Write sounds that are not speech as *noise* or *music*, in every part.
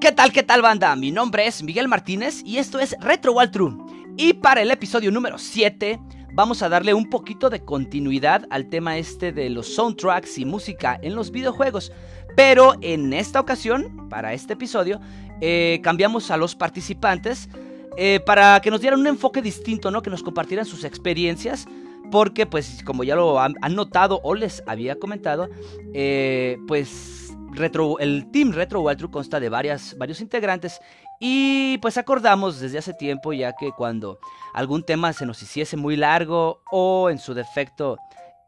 ¿Qué tal, qué tal banda? Mi nombre es Miguel Martínez y esto es Retro True. Y para el episodio número 7 vamos a darle un poquito de continuidad al tema este de los soundtracks y música en los videojuegos. Pero en esta ocasión, para este episodio, eh, cambiamos a los participantes eh, para que nos dieran un enfoque distinto, ¿no? Que nos compartieran sus experiencias. Porque, pues, como ya lo han, notado o les había comentado, eh, pues Retro, el Team Retro Waltru consta de varias, varios integrantes y pues acordamos desde hace tiempo ya que cuando algún tema se nos hiciese muy largo o en su defecto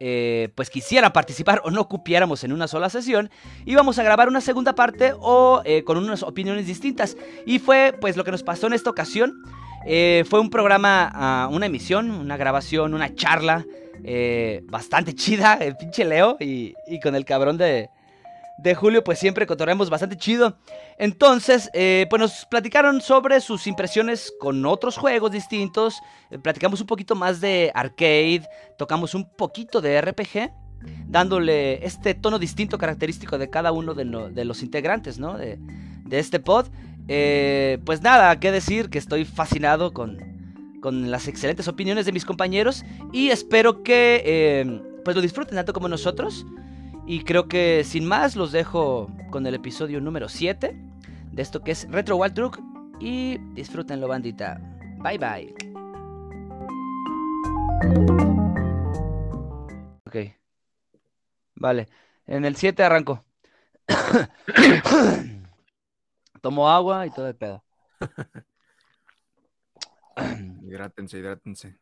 eh, pues quisiera participar o no cupiéramos en una sola sesión, íbamos a grabar una segunda parte o eh, con unas opiniones distintas. Y fue pues lo que nos pasó en esta ocasión. Eh, fue un programa, ah, una emisión, una grabación, una charla bastante *laughs* chida, el pinche Leo y con el cabrón de, de Julio, pues siempre cotorreamos bastante chido. Entonces, eh, pues nos platicaron sobre sus impresiones con otros juegos distintos. Eh, platicamos un poquito más de arcade, tocamos un poquito de RPG, dándole este tono distinto característico de cada uno de, los integrantes, ¿no? De, este pod. Eh, pues nada, qué decir, que estoy fascinado con, con las excelentes opiniones de mis compañeros y espero que pues lo disfruten tanto como nosotros. Y creo que sin más los dejo con el episodio número 7 de esto que es Retro Wild Truck. Y disfrútenlo, bandita. Bye bye. Ok. Vale. En el 7 arranco. *coughs* Tomo agua y todo el pedo. *coughs* hidrátense, hidrátense.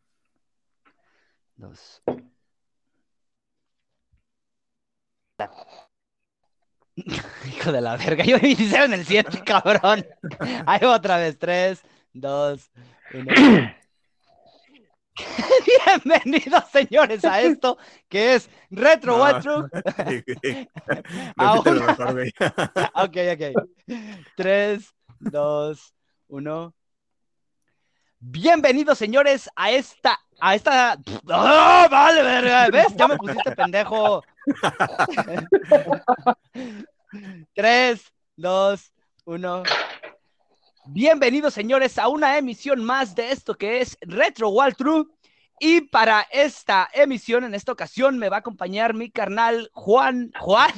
Dos. *laughs* Hijo de la verga, yo me en el 7, *laughs* cabrón. Ahí otra vez, 3, 2, 1. Bienvenidos, señores, a esto que es Retro no. What *laughs* ok, ok. 3, 2, 1. Bienvenidos, señores, a esta. A esta. ¡Oh, vale, verga! ¿Ves? Ya me pusiste pendejo. *laughs* Tres, dos, uno. Bienvenidos, señores, a una emisión más de esto que es Retro Wall True. Y para esta emisión, en esta ocasión, me va a acompañar mi carnal Juan. ¿Juan?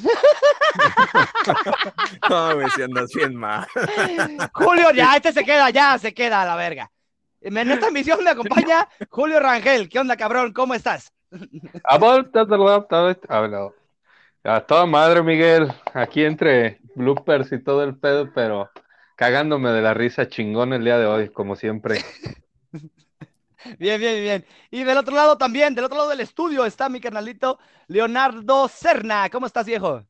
*laughs* no, me siento bien mal. *laughs* Julio, ya, este se queda, ya se queda a la verga. En esta emisión me acompaña Julio Rangel. ¿Qué onda, cabrón? ¿Cómo estás? A toda madre, Miguel. Aquí entre bloopers y todo el pedo, pero cagándome de la risa chingón el día de hoy, como siempre. *laughs* Bien, bien, bien. Y del otro lado también, del otro lado del estudio, está mi carnalito Leonardo Cerna. ¿Cómo estás, viejo?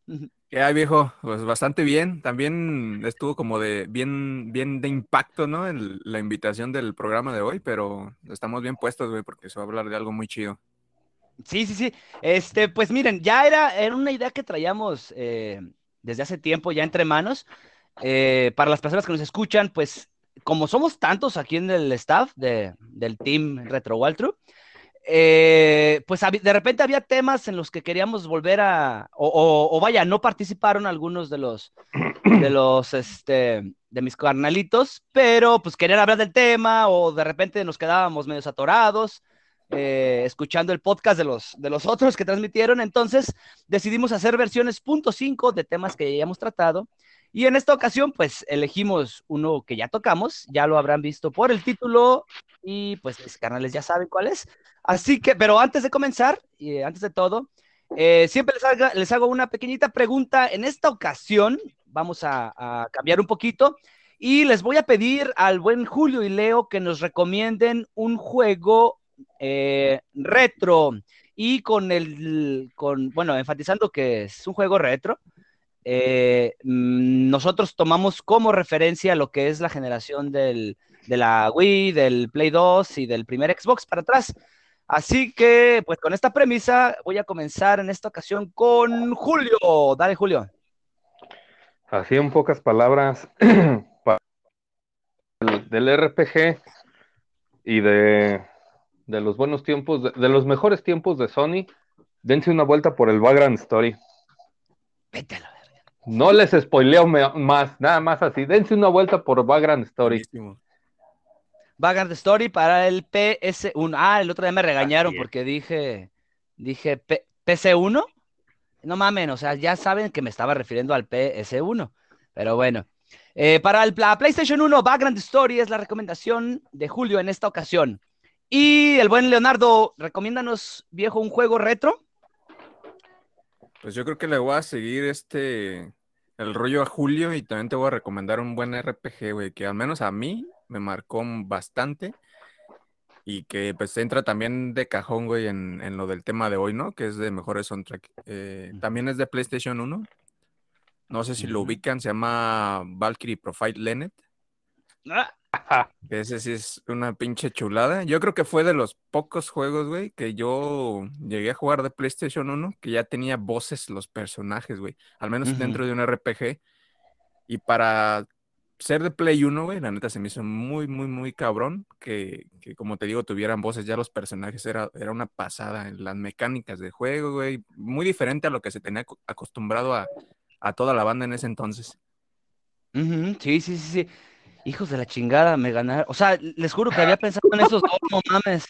¿Qué hay, viejo? Pues bastante bien. También estuvo como de bien, bien de impacto, ¿no? En la invitación del programa de hoy, pero estamos bien puestos, güey, porque se va a hablar de algo muy chido. Sí, sí, sí. Este, pues miren, ya era, era una idea que traíamos eh, desde hace tiempo ya entre manos. Eh, para las personas que nos escuchan, pues como somos tantos aquí en el staff de, del team Retro Waltru, eh, pues de repente había temas en los que queríamos volver a, o, vaya, no participaron algunos de los, de *clears throat* los, este, de mis carnalitos, pero pues querían hablar del tema o de repente nos quedábamos medio atorados. Eh, escuchando el podcast de los, de los *laughs* otros que transmitieron, entonces decidimos hacer versiones .5 de temas que ya hemos tratado y en esta ocasión, pues elegimos uno que ya tocamos, ya lo habrán visto por el título y pues mis canales ya saben cuál es. Así que, pero antes de comenzar, y antes de todo, eh, siempre les, les, hago una pequeñita pregunta. En esta ocasión vamos a, cambiar un poquito y les voy a pedir al buen Julio y Leo que nos recomienden un juego eh, retro y con el, con, bueno, enfatizando que es un juego retro eh, mm, nosotros tomamos como referencia lo que es la generación del, de la Wii, del Play 2 y del primer Xbox para atrás. Así que, pues con esta premisa, voy a comenzar en esta ocasión con Julio. Dale, Julio. Así en pocas palabras, *clears throat* del, RPG y de, de, los buenos tiempos, de, de, los mejores tiempos de Sony, dense una vuelta por el Vagrant Story. La No les spoileo más, nada más así. Dense una vuelta por Vagrant Story. Vagrant Story para el PS1. Ah, el otro día me regañaron porque dije, dije PC1. No mames, o sea, ya saben que me estaba refiriendo al PS1. Pero bueno. Eh, para el, la PlayStation 1, Vagrant Story es la recomendación de Julio en esta ocasión. Y el buen Leonardo, recomiéndanos, viejo, un juego retro. Pues yo creo que le voy a seguir este el rollo a Julio y también te voy a recomendar un buen RPG, güey, que al menos a mí me marcó bastante y que pues entra también de cajón, güey, en, lo del tema de hoy, ¿no? Que es de mejores soundtrack. Eh, también es de PlayStation 1. No sé si lo ubican, se llama Valkyrie Profile Lenet. Ah. Ese sí es una pinche chulada. Yo creo que fue de los pocos juegos, güey, que yo llegué a jugar de PlayStation 1, que ya tenía voces los personajes, güey. Al menos dentro de un RPG. Y para ser de Play 1, güey, la neta se me hizo muy, muy, muy cabrón que, como te digo, tuvieran voces ya los personajes. Era, era una pasada en las mecánicas de juego, güey. Muy diferente a lo que se tenía acostumbrado a, a toda la banda en ese entonces. Sí, sí, sí, sí. Hijos de la chingada, me ganaron. O sea, les juro que había pensado en esos dos, no mames.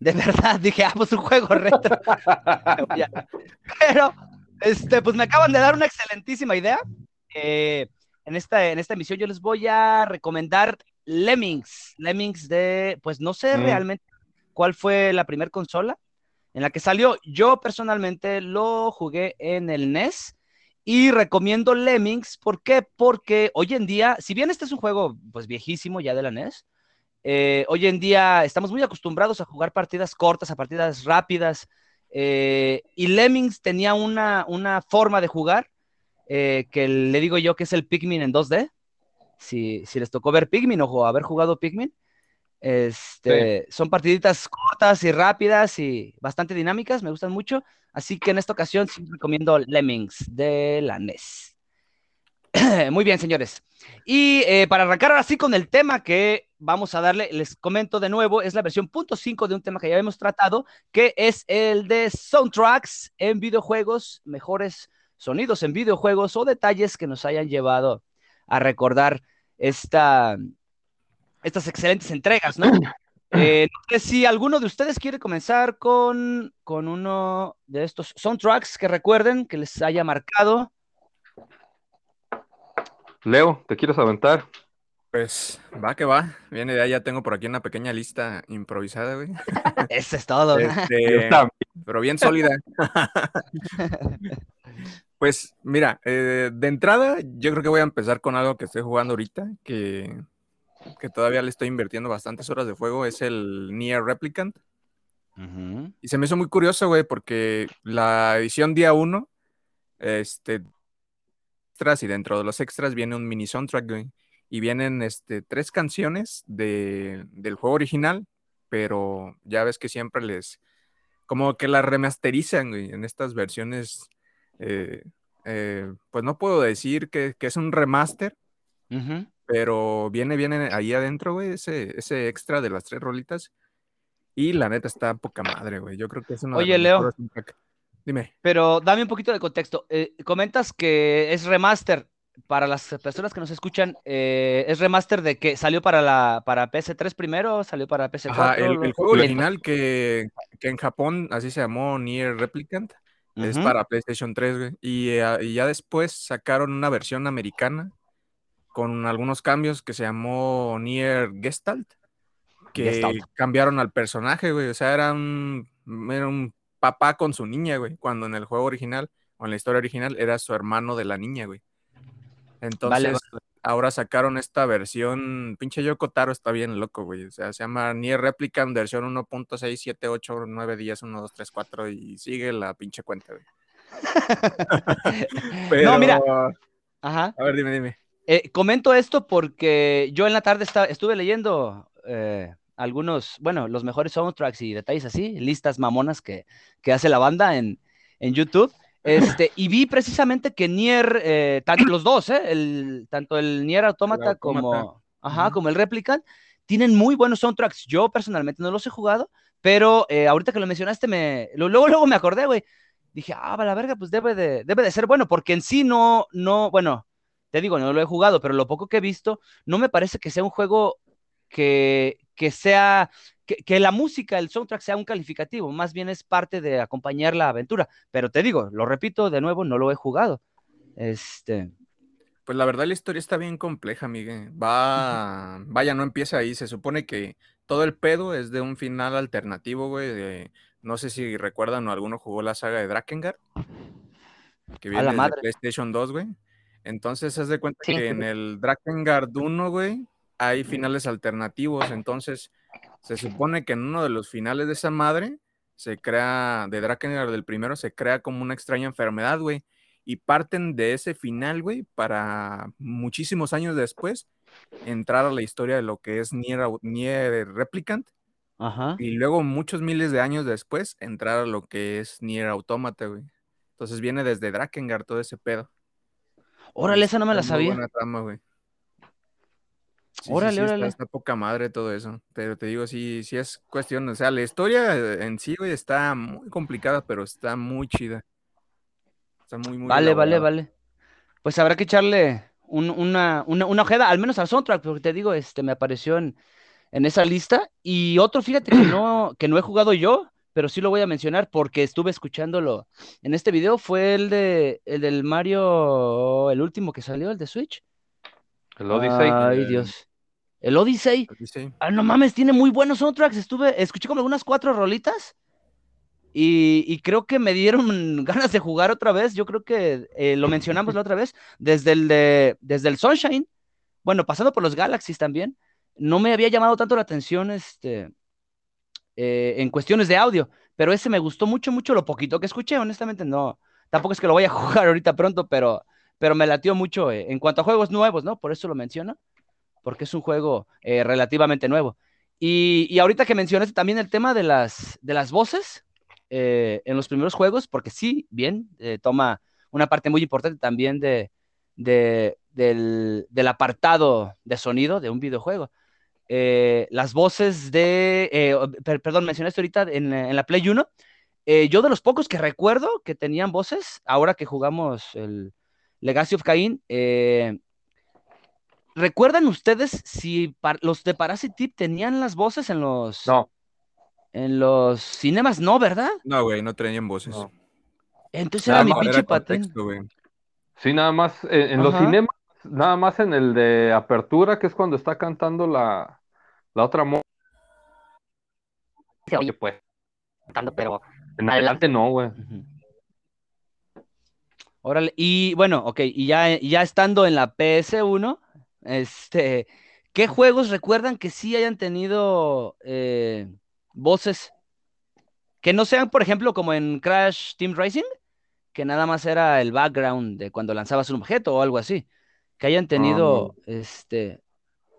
De verdad, *laughs* dije, ah, pues un juego retro. *laughs* Pero, este, pues me acaban de dar una excelentísima idea. Eh, en, esta, en esta emisión yo les voy a recomendar Lemmings. Lemmings de, pues no sé mm. realmente cuál fue la primera consola en la que salió. Yo personalmente lo jugué en el NES y recomiendo Lemmings, ¿por qué? Porque hoy en día, si bien este es un juego pues viejísimo ya de la NES, eh, hoy en día estamos muy acostumbrados a jugar partidas cortas, a partidas rápidas, eh, y Lemmings tenía una, una forma de jugar eh, que le digo yo que es el Pikmin en 2D. Si, si les tocó ver Pikmin o haber jugado Pikmin, este, son partiditas cortas y rápidas y bastante dinámicas, me gustan mucho. Así que en esta ocasión recomiendo Lemmings de la NES. *clears throat* Muy bien, señores. Y eh, para arrancar ahora sí con el tema que vamos a darle, les comento de nuevo, es la versión punto .5 de un tema que ya hemos tratado, que es el de soundtracks en videojuegos, mejores sonidos en videojuegos o detalles que nos hayan llevado a recordar esta, estas excelentes entregas, ¿no? *clears throat* Eh, no sé si alguno de ustedes quiere comenzar con, con uno de estos soundtracks que recuerden, que les haya marcado. Leo, ¿te quieres aventar? Pues va que va. Viene de ahí, ya tengo por aquí una pequeña lista improvisada, güey. *laughs* Eso es todo. Este, pero bien sólida. *laughs* pues mira, eh, de entrada yo creo que voy a empezar con algo que estoy jugando ahorita, que que todavía le estoy invirtiendo bastantes horas de juego, es el Nier Replicant. Y se me hizo muy curioso, güey, porque la edición día 1, este, extras y dentro de los extras viene un mini soundtrack, güey. Y vienen este, tres canciones de, del juego original, pero ya ves que siempre les, como que las remasterizan, güey, en estas versiones. Eh, eh, pues no puedo decir que, es un remaster, pero viene, viene ahí adentro, güey, ese, ese extra de las tres rolitas. Y la neta está poca madre, güey. Yo creo que es una. Oye, Leo. Dime. Pero dame un poquito de contexto. Eh, comentas que es remaster. Para las personas que nos escuchan, eh, ¿es remaster de que salió para la para PS3 primero? ¿Salió para PS4? Ajá, el, juego original que, que, en Japón así se llamó Nier Replicant. Es para PlayStation 3, güey. Y, eh, y ya después sacaron una versión americana con algunos cambios que se llamó Nier Gestalt, que cambiaron al personaje, güey. O sea, era un, era un papá con su niña, güey, cuando en el juego original o en la historia original era su hermano de la niña, güey. Entonces, ahora sacaron esta versión, pinche Yoko Taro está bien loco, güey. O sea, se llama Nier Replicant versión 1.678923123 y sigue la pinche cuenta, güey. *laughs* No, mira. Ajá. A ver, dime, dime. Eh, comento esto porque yo en la tarde estuve leyendo eh, algunos, bueno, los mejores soundtracks y detalles así, listas mamonas que, hace la banda en, YouTube. Este, *laughs* y vi precisamente que Nier, eh, los dos, el, tanto el Nier Automata, como, ajá, como el Replicant, tienen muy buenos soundtracks. Yo personalmente no los he jugado, pero ahorita que lo mencionaste, me, luego, luego me acordé, güey. dije, ah, va la verga, pues debe de, debe de ser bueno, porque en sí no, no, bueno, te digo, no lo he jugado, pero lo poco que he visto, no me parece que sea un juego que, que sea, que, que, la música, el soundtrack sea un calificativo, más bien es parte de acompañar la aventura. Pero te digo, lo repito de nuevo, no lo he jugado. Este. Pues la verdad la historia está bien compleja, Miguel. Va, vaya, no empieza ahí. Se supone que todo el pedo es de un final alternativo, güey. De, no sé si recuerdan o alguno jugó la saga de Drakengard. Que viene de PlayStation 2, güey. Entonces, haz de cuenta sí. que en el Drakengard 1, güey, hay finales alternativos. Entonces, se supone que en uno de los finales de esa madre se crea, de Drakengard del primero, se crea como una extraña enfermedad, güey. Y parten de ese final, güey, para muchísimos años después entrar a la historia de lo que es Nier, Nier Replicant. Ajá. Y luego, muchos miles de años después, entrar a lo que es Nier Automata, güey. Entonces viene desde Drakengard todo ese pedo. Órale, esa no me la sabía. Buena trama, güey. Sí, órale, sí, sí, órale. Está, está, poca madre todo eso. Pero te digo, sí, sí es cuestión. O sea, la historia en sí, güey, está muy complicada, pero está muy chida. Está muy, muy. Vale, elaborada. vale, vale. Pues habrá que echarle un, una, una, una, ojeda, al menos al soundtrack, porque te digo, este me apareció en, en esa lista. Y otro, fíjate que no, que no he jugado yo, pero sí lo voy a mencionar porque estuve escuchándolo en este video. Fue el de el del Mario, el último que salió, el de Switch. El Odyssey. Ay, Dios. El Odyssey. Odyssey. Ah, no mames, tiene muy buenos soundtracks. Estuve, escuché como algunas cuatro rolitas. Y, y creo que me dieron *laughs* ganas de jugar otra vez. Yo creo que eh, lo mencionamos la otra vez. Desde el de, desde el Sunshine. Bueno, pasando por los Galaxies también. No me había llamado tanto la atención este, eh, en cuestiones de audio. Pero ese me gustó mucho, mucho lo poquito que escuché. Honestamente, no. Tampoco es que lo vaya a *laughs* jugar ahorita pronto, pero, pero me latió mucho eh, en cuanto a juegos nuevos, ¿no? Por eso lo menciono, porque es un juego eh, relativamente nuevo. Y, y, ahorita que mencionaste también el tema de las, de las voces eh, en los primeros juegos, porque sí, bien, eh, toma una parte muy importante también de, de del, del, apartado de sonido de un videojuego. Eh, las voces de, per, perdón, mencionaste ahorita en, en la Play 1, yo de los pocos que recuerdo que tenían voces, ahora que jugamos el, Legacy of Cain. Eh, ¿Recuerdan ustedes si los de Parasite Tip tenían las voces en los. No. En los cinemas? No, ¿verdad? No, güey, no tenían voces. No. Entonces nada era mi pinche patén. Sí, nada más en, en los cinemas, nada más en el de apertura, que es cuando está cantando la, la otra mo Se oye, pues, cantando, pero en adelante no, güey. Órale, y bueno, ok, y ya, ya estando en la PS1, este, ¿qué juegos recuerdan que sí hayan tenido eh, voces? Que no sean, por ejemplo, como en Crash Team Racing, que nada más era el background de cuando lanzabas un objeto o algo así. Que hayan tenido, um, este...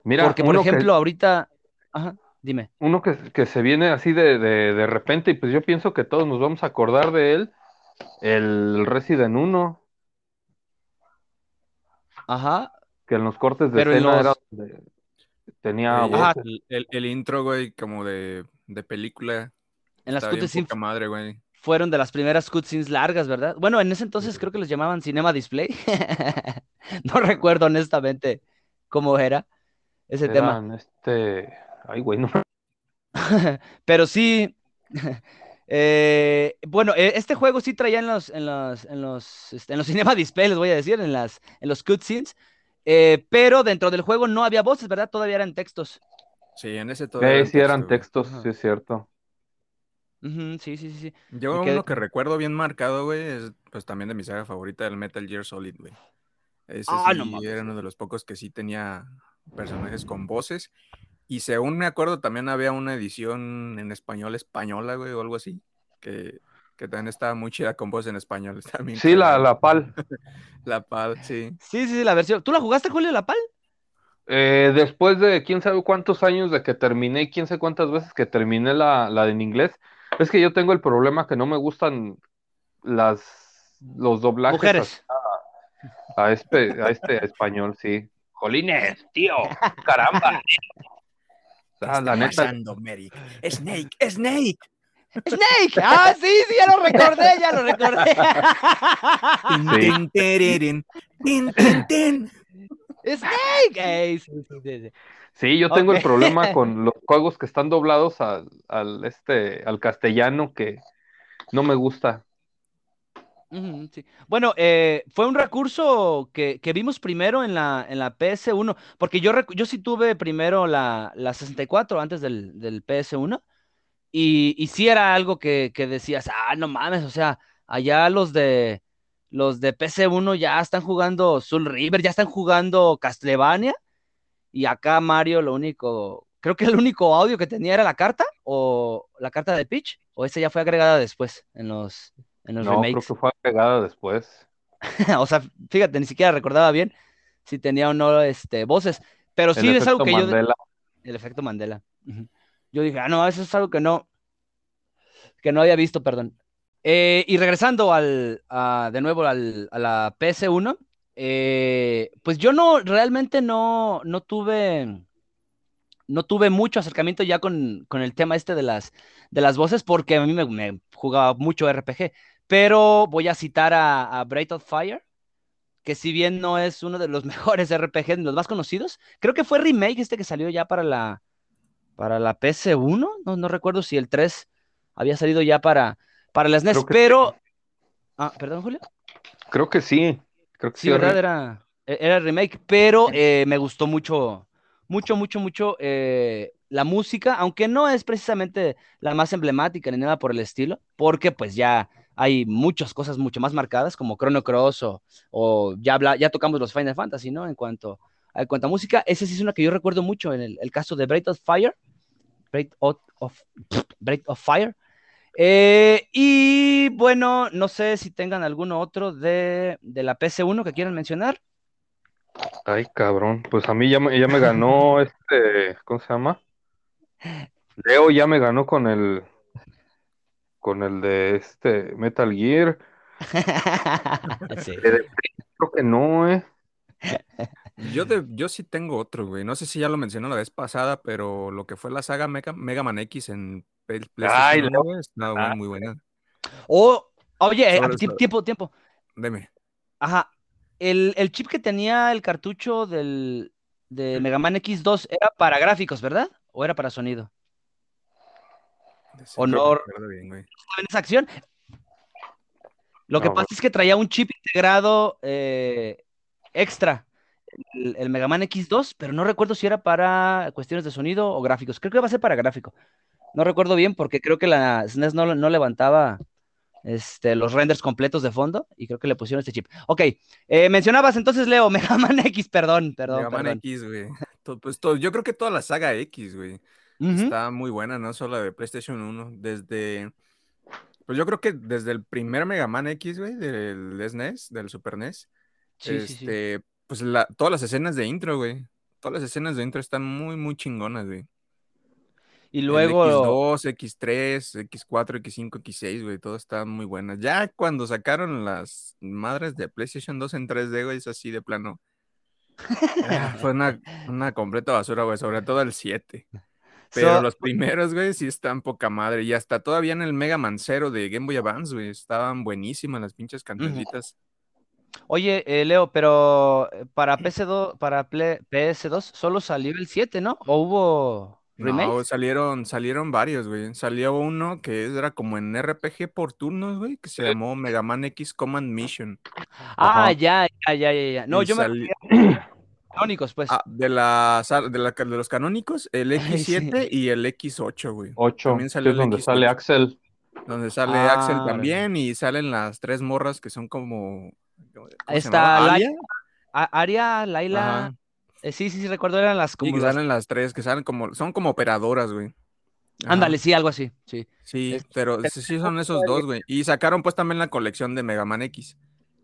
Mira, porque, por ejemplo, que, ahorita... Ajá, dime. Uno que, que se viene así de, de, de repente, y pues yo pienso que todos nos vamos a acordar de él, el Resident 1. Ajá. Que en los cortes de escena los... era tenía Ajá, el, el, el, intro, güey, como de, de película. En las cutscenes madre, güey. Fueron de las primeras cutscenes largas, ¿verdad? Bueno, en ese entonces creo que los llamaban Cinema Display. *laughs* *laughs* no recuerdo honestamente cómo era ese Eran tema. Este, ay, güey, no. *laughs* Pero sí, *laughs* eh, bueno, este juego sí traía en los, en los, en los, este, en los cinema display, les voy a decir, en las, en los cutscenes, eh, pero dentro del juego no había voces, ¿verdad? Todavía eran textos. Sí, en ese todavía. Sí, eran textos, sí, es cierto. Uh -huh, sí, sí, sí, sí. Yo uno que... que recuerdo bien marcado, güey, es pues también de mi saga favorita, el Metal Gear Solid, güey. Ese ah, sí no, era uno de los pocos que sí tenía personajes con voces. Y según me acuerdo, también había una edición en español española, güey, o algo así, que, que también estaba muy chida con voz en español. *laughs* También sí, la, la, PAL. *laughs* la PAL, sí. Sí, sí, la versión. ¿Tú la jugaste, Julio, la PAL? Eh, después de quién sabe cuántos años de que terminé, quién sabe cuántas veces que terminé la, la en inglés, es que yo tengo el problema que no me gustan las los doblajes Mujeres. A, este, a este español, sí. Jolines, tío, caramba. O sea, la neta. Pasando, Snake, Snake. Snake. Ah, sí, sí, ya lo recordé, ya lo recordé. Tin, tin, tereren, tin, tin, tin. Snake. Sí, sí, sí, sí. Sí, yo tengo el problema *laughs* con los juegos que están doblados al, al, este, al castellano que no me gusta. Bueno, eh, fue un recurso que, que vimos primero en la, en la PS1, porque yo, yo sí tuve primero la, la 64 antes del, del PS1, y, sí era algo que, que decías, ah, no mames, o sea, allá los de, los de PS1 ya están jugando Soul River, ya están jugando Castlevania, y acá Mario lo único, creo que el único audio que tenía era la carta, o la carta de Peach, o esa ya fue agregada después en los, en los No, creo remakes. que fue agregada después. *laughs* O sea, fíjate, ni siquiera recordaba bien si tenía o no este, voces. Pero sí El es algo que efecto yo. Mandela. El efecto Mandela. Ujú. Yo dije, ah, no, eso es algo que no. Que no había visto, perdón. Eh, y regresando al, a- de nuevo al- a la PS1, eh, pues yo no, realmente no, no tuve. No tuve mucho acercamiento ya con, con el tema este de las, de las voces, porque a mí me, me jugaba mucho RPG. Pero voy a citar a, a Breath of Fire, que si bien no es uno de los *laughs* mejores RPG, los más conocidos, creo que fue remake este que salió ya para la, para la PS1, no, no recuerdo si el 3 había salido ya para, para las NES, pero... Ah, perdón, Julio. Creo que sí. Creo que Sí, sí. ¿verdad? Era, e- era remake, pero eh, me gustó mucho, mucho, mucho, mucho eh, la música, aunque no es precisamente la más emblemática ni nada por el estilo, porque pues ya hay muchas cosas mucho más marcadas, como Chrono Cross o, o ya, habla- ya tocamos los Final Fantasy, ¿no? En cuanto, en cuanto a música, ese sí es una que yo recuerdo mucho en el, el caso de Breath of Fire, Breath of, of- *sniffs* Breath of Fire. Eh, y bueno, no sé si tengan alguno otro de, de la PC1 que quieran mencionar. Ay, cabrón. Pues a mí ya me, ya me ganó *laughs* este. ¿Cómo se llama? Leo ya me ganó con el. Con el de este Metal Gear. *laughs* Sí. De- Creo que no, eh. Yo, de, yo sí tengo otro, güey. No sé si ya lo mencioné la vez pasada, pero lo que fue la saga Mega, Mega Man X en Ay, PlayStation 1, güey, está muy, ah. muy buena. O, oye, sobre- tiempo, tiempo. Deme. Ajá. El, el chip que tenía el cartucho del, de Mega Man X2 era para gráficos, ¿verdad? ¿O era para sonido? Honor. bien, güey. en esa acción. Lo que pasa es que traía un chip integrado eh, extra, el, el Mega Man X2, pero no recuerdo si era para cuestiones de sonido o gráficos. Creo que va a ser para gráfico. No recuerdo bien porque creo que la SNES no, no levantaba este, los renders completos de fondo y creo que le pusieron este chip. Ok, eh, mencionabas entonces, Leo, *laughs* Mega Man X, perdón, perdón, Mega Man perdón. X, güey. Pues todo, yo creo que toda la saga X, güey. Está muy buena, no solo la de PlayStation 1. Desde. Pues yo creo que desde el primer Mega Man X, güey, del SNES, del Super NES. Sí, sí, sí. este, Pues la- todas las escenas de intro, güey. Todas las escenas de intro están muy, muy chingonas, güey. Y El luego, X2, X3, X4, X5, X6, güey, todas están muy buenas. Ya cuando sacaron las madres de PlayStation 2 en 3D, güey, es así de plano. *laughs* Ah, Fue una, una completa basura, güey, sobre todo el 7. Pero So- los primeros, güey, sí están poca madre. Y hasta todavía en el Mega Man Zero de Game Boy Advance, güey, estaban buenísimas las pinches cancioncitas. Oye, eh, Leo, pero eh, para PS2, para Play- PS2 solo salió el 7, ¿no? ¿O hubo remakes? No, salieron, salieron varios, güey. Salió uno que era como en RPG por turnos, güey, que se llamó Mega Man X Command Mission. Ah, Ajá. ya, ya, ya, ya, ya. No, Y yo me sali- canónicos, pues. Ah, de, la, de, la- de los canónicos, el *laughs* Ay, X7 y el X8, güey. 8. También es el donde X8. sale Axel. Donde sale Ah, Axel también y salen las tres morras que son como... ¿cómo se Está llamaba? Lai- ¿Alia? A- Aria, Laila. Eh, sí, sí, sí, recuerdo, eran las como que las- salen las tres, que salen como... Son como operadoras, güey. Ándale, sí, algo así, sí. Sí, Es- pero sí son esos *laughs* dos, güey. Y sacaron pues también la colección de Mega Man X.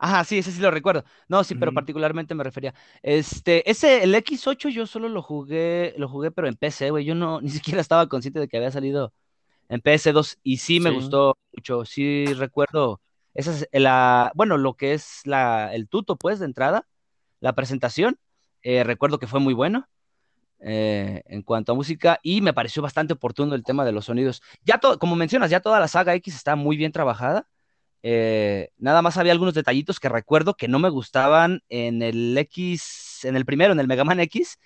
Ajá, sí, ese sí lo recuerdo. No, sí, pero particularmente me refería. Este, ese, el X8 yo solo lo jugué, lo jugué, pero en PC, güey. Yo no, *laughs* ni siquiera estaba consciente de que había salido en PS2 y sí me Sí. gustó mucho. Sí recuerdo, esa es la, bueno, lo que es la, el tuto, pues, de entrada, la presentación. eh, recuerdo que fue muy bueno. eh, en cuanto a música y me pareció bastante oportuno el tema de los sonidos. Ya todo, como mencionas, ya toda la saga X está muy bien trabajada. Eh, nada más había algunos detallitos que recuerdo que no me gustaban en el X, en el primero, en el Mega Man X,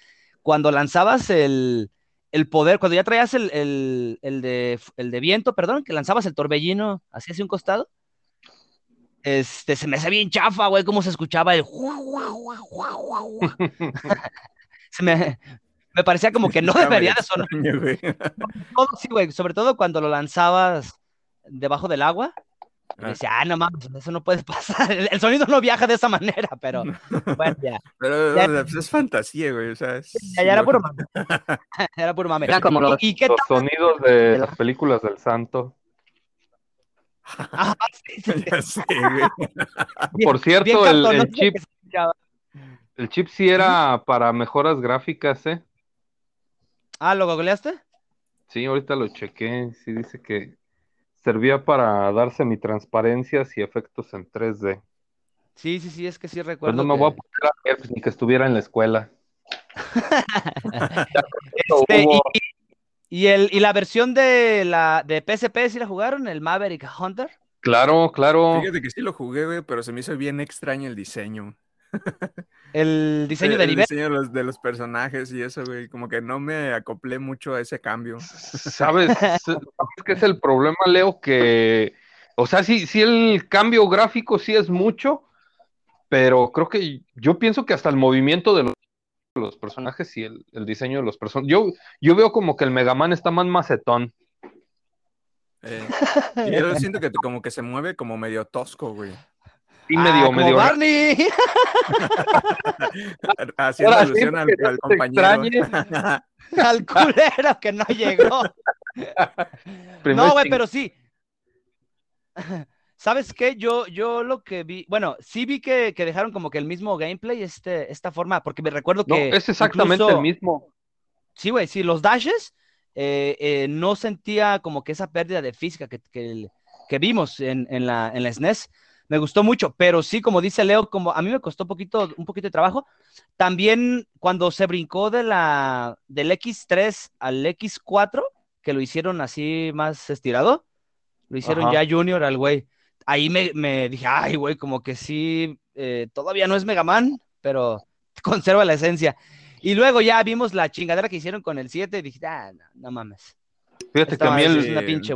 cuando lanzabas el, el poder, cuando ya traías el, el, el de, el de viento, perdón, que lanzabas el torbellino hacia hacia un costado. Este, se me hacía bien chafa, güey, cómo se escuchaba el... *laughs* se me, me parecía como que no debería de sonar. sí, güey, sobre todo cuando lo lanzabas debajo del agua. Y Ah. decía, ah, no mames, eso no puede *laughs* pasar. El, el sonido no viaja de esa manera, pero *laughs* bueno, ya. Pero Ya- pues, es fantasía, güey. O sea, es Ya, ya era puro *laughs* mame. Era puro mame. Era como ¿Y- los- ¿Y, qué Los tal? sonidos de las películas del santo. Ajá, sí, sí, sí. Por cierto, bien el- el cartonoso chip-. El chip sí era para mejoras gráficas, ¿eh? Ah, ¿lo googleaste? Sí, ahorita lo chequé. Sí dice que servía para dar semitransparencias y efectos en 3D. Sí, sí, sí, es que sí Pues recuerdo. no me que- voy a poner a ver, ni que estuviera en la escuela. *laughs* Este, Hubo- y, y el, y la versión de la de PSP, ¿sí la jugaron? El Maverick Hunter. Claro, claro. Fíjate que sí lo jugué, güey, pero se me hizo bien extraño el diseño. *laughs* El diseño el, de el nivel. diseño de los, de los personajes y eso, güey. Como que no me acoplé mucho a ese cambio. ¿Sabes? *laughs* ¿Sabes qué es el problema, Leo? Que, o sea, sí, sí el cambio gráfico sí es mucho, pero creo que yo pienso que hasta el movimiento de los, los personajes y el, el diseño de los personajes. Yo, yo veo como que el Mega Man está más macetón. Eh, yo siento que como que se mueve como medio tosco, güey. Y Ah, medio, medio. Barney. *laughs* Haciendo Ahora sí, al, no compañero. *laughs* Al culero que no llegó. No, güey, pero sí. ¿Sabes qué? Yo, yo lo que vi, bueno, sí vi que, que dejaron como que el mismo gameplay, este, esta forma, porque me recuerdo No, que es exactamente incluso- el mismo. Sí, güey, sí, los dashes eh, eh, no sentía como que esa pérdida de física que, que, que vimos en, en la, en la SNES. Me gustó mucho, pero sí, como dice Leo, como a mí me costó poquito, un poquito de trabajo. También cuando se brincó de la, del X3 al X4, que lo hicieron así más estirado, lo hicieron Ajá. ya Junior al güey. Ahí me, me dije, ay, güey, como que sí, eh, todavía no es Mega Man, pero *laughs* conserva la esencia. Y luego ya vimos la chingadera que hicieron con el 7 y dije, ah, no, no mames. Fíjate que a Estaba mí el, es una pinche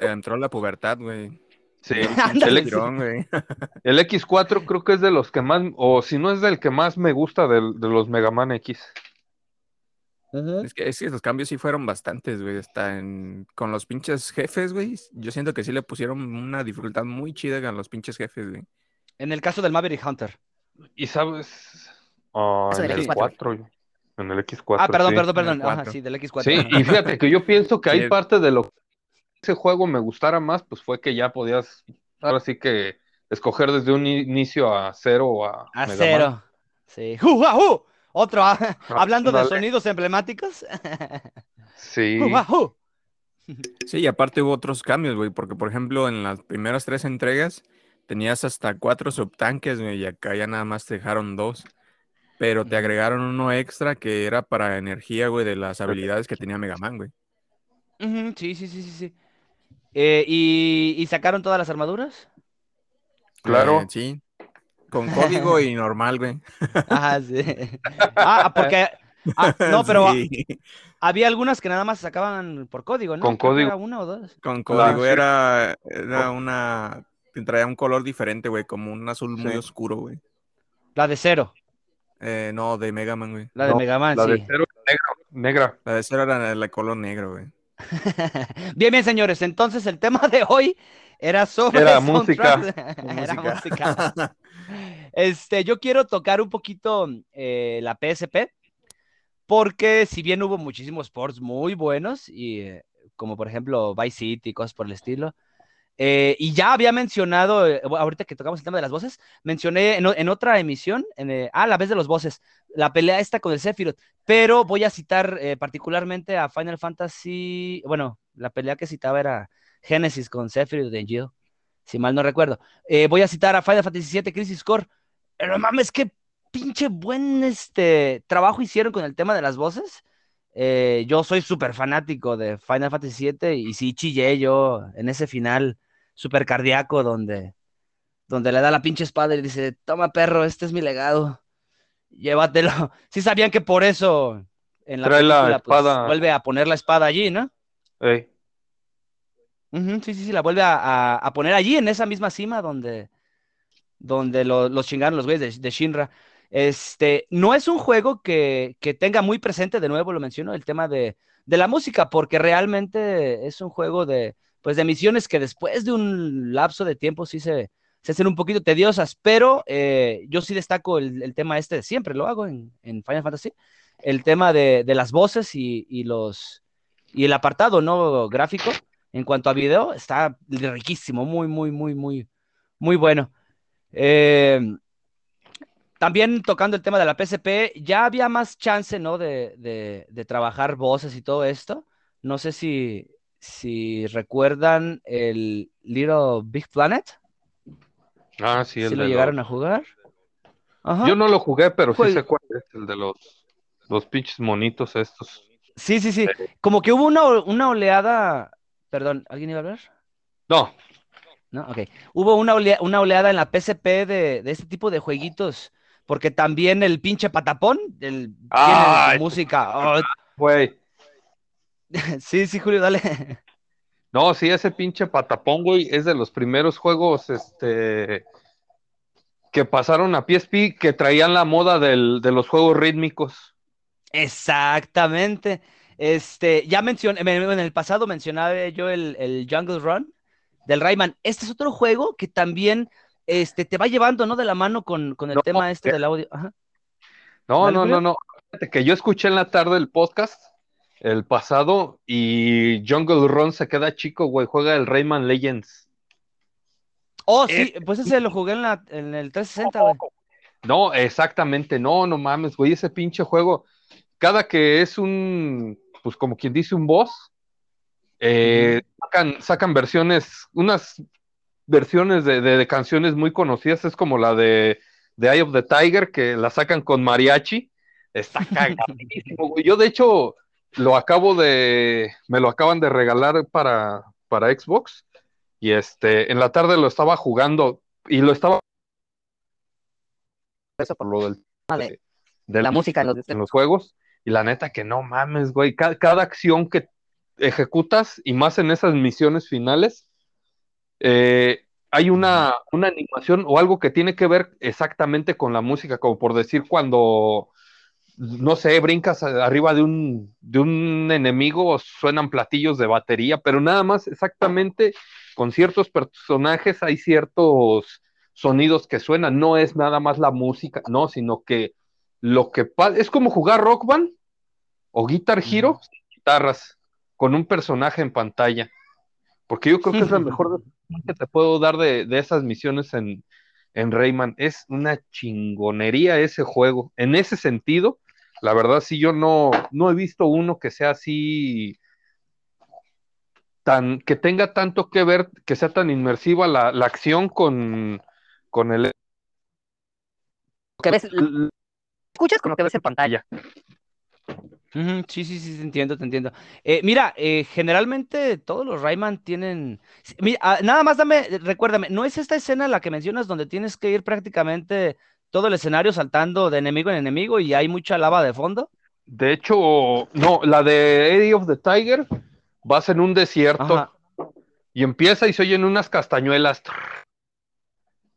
entró la pubertad, güey. Sí, *laughs* el, güey. *laughs* el X4 creo que es de los que más, o si no es del que más me gusta del- de, los Mega Man X. Es que, es que los cambios sí fueron bastantes, güey. Hasta en, con los pinches jefes, güey. Yo siento que sí le pusieron una dificultad muy chida con los pinches jefes, güey. En el caso del Maverick Hunter. Y sabes, Ah, en el X4. 4, en el X4. Ah, perdón, sí. perdón, perdón. Ajá, sí, del X4. Sí, y fíjate que yo pienso que *laughs* Sí. hay parte de lo que ese juego me gustara más, pues fue que ya podías, ahora sí que escoger desde un inicio a cero o a A Mega Man. cero. Sí. ¡Ju, ah, ju! Otro, ah, *laughs* hablando de sonidos emblemáticos. Sí, *laughs* ¡Ju, ah, ju! Sí, y aparte hubo otros cambios, güey. Porque, por ejemplo, en las primeras tres entregas tenías hasta cuatro subtanques, güey. Y acá ya nada más te dejaron dos. Pero te agregaron uno extra que era para energía, güey, de las habilidades que tenía Mega Man, güey. Sí, sí, sí, sí, sí. Eh, ¿y, y sacaron todas las armaduras? Claro. Eh, sí. Con código y normal, güey. *laughs* Ajá, sí. Ah, porque. ah, *laughs* no, pero Sí, había algunas que nada más sacaban por código, ¿no? Con código. era una o dos. Con Claro, código sí. era, era una. Traía un color diferente, güey, como un azul muy Sí. oscuro, güey. La de cero. Eh, no, de Mega Man, güey. La de No, Mega Man, la sí. de cero negro, negra. La de cero era la color negro, güey. *laughs* Bien, bien, señores. Entonces, el tema de hoy era sobre Era música. *laughs* Era música. *laughs* Este, yo quiero tocar un poquito eh, la PSP, porque si bien hubo muchísimos ports muy buenos, y, eh, como por ejemplo Vice City y cosas por el estilo, eh, y ya había mencionado, eh, ahorita que tocamos el tema de las voces, mencioné en, otra emisión, en, eh, ah, la vez de los voces, la pelea esta con el Sephiroth, pero voy a citar particularmente a Final Fantasy, bueno, la pelea que citaba era Genesis con Sephiroth de Jill, si mal no recuerdo. Voy a citar a Final Fantasy VII Crisis Core. No mames, qué pinche buen este, trabajo hicieron con el tema de las voces. Yo soy súper fanático de Final Fantasy VII y sí chillé yo en ese final súper cardíaco donde, donde le da la pinche espada y dice, toma perro, este es mi legado, llévatelo. *laughs* Sí sabían que por eso en la Trae la pues, espada. vuelve a poner la espada allí, ¿no? Ey. Ujú, sí, sí, sí, la vuelve a, a- a poner allí, en esa misma cima donde, donde lo- los chingaron los güeyes de, de Shinra. Este, no es un juego que, que tenga muy presente, de nuevo lo menciono, el tema de, de la música, porque realmente es un juego de, pues, de misiones que después de un lapso de tiempo sí se, se hacen un poquito tediosas, pero eh, yo sí destaco el, tema este, siempre lo hago en, Final Fantasy, el tema de, de las voces y, y los, y el apartado, ¿no? Gráfico. En cuanto a video, está riquísimo, muy, muy, muy, muy, muy bueno. Eh, también tocando el tema de la PSP, ya había más chance, ¿no? De, de- de trabajar voces y todo esto. No sé si, si recuerdan el Little Big Planet, Ah, sí, el si lo llegaron a jugar. Ajá. Yo no lo jugué, pero sí sé cuál es el de los, los pinches monitos estos. Sí, sí, sí. Como que hubo una, una oleada. Perdón, ¿alguien iba a hablar? No, ¿no? Ok. Hubo una, olea- una oleada en la PSP de, de este tipo de jueguitos, porque también el pinche patapón el, tiene música. Oh, güey. *laughs* sí, sí, Julio, dale. *laughs* No, sí, ese pinche patapón, güey, es de los primeros juegos, este, que pasaron a PSP, que traían la moda del- de los juegos rítmicos. Exactamente. Este, ya mencioné, en el pasado mencionaba yo el, el Jungle Run del Rayman. Este es otro juego que también este, te va llevando, ¿no? De la mano con, con el No, tema este que- del audio. Ajá. No, no, no, no. Fíjate que yo escuché en la tarde el podcast, el pasado, y Jungle Run se queda chico, güey, juega el Rayman Legends. Oh, sí, pues ese lo jugué en, la, en el 360, güey. No, exactamente, no, no mames, güey, ese pinche juego, cada que es un, pues como quien dice un boss, eh, sacan, sacan versiones, unas versiones de, de- de canciones muy conocidas, es como la de, de Eye of the Tiger, que la sacan con mariachi, está *laughs* cagadísimo, güey. Yo de hecho lo acabo de, me lo acaban de regalar para, para Xbox, y este, en la tarde lo estaba jugando, y lo estaba eso por lo del de de la música en los, en los juegos. Y la neta que no mames, güey. Cada, cada acción que ejecutas, y más en esas misiones finales, eh, hay una, una animación o algo que tiene que ver exactamente con la música, como por decir cuando, no sé, brincas arriba de un, de un enemigo, suenan platillos de batería, pero nada más exactamente con ciertos personajes hay ciertos sonidos que suenan, no es nada más la música, no, sino que lo que pasa, es como jugar Rock Band o Guitar Hero, guitarras, con un personaje en pantalla. Porque yo creo que es la mejor que te puedo dar de, de esas misiones en, en Rayman. Es una chingonería ese juego. En ese sentido, la verdad, sí, yo no, no he visto uno que sea así tan, que tenga tanto que ver, que sea tan inmersiva la, la acción con, con el que ves, escuchas con lo que ves en pantalla. Sí, sí, sí, te entiendo, te entiendo. Eh, mira, eh, generalmente todos los Rayman tienen. Mira, ah, nada más dame, recuérdame, ¿no es esta escena la que mencionas donde tienes que ir prácticamente todo el escenario saltando de enemigo en enemigo y hay mucha lava de fondo? De hecho, no, la de Eddie of the Tiger vas en un desierto Ajá. y empieza y se oyen unas castañuelas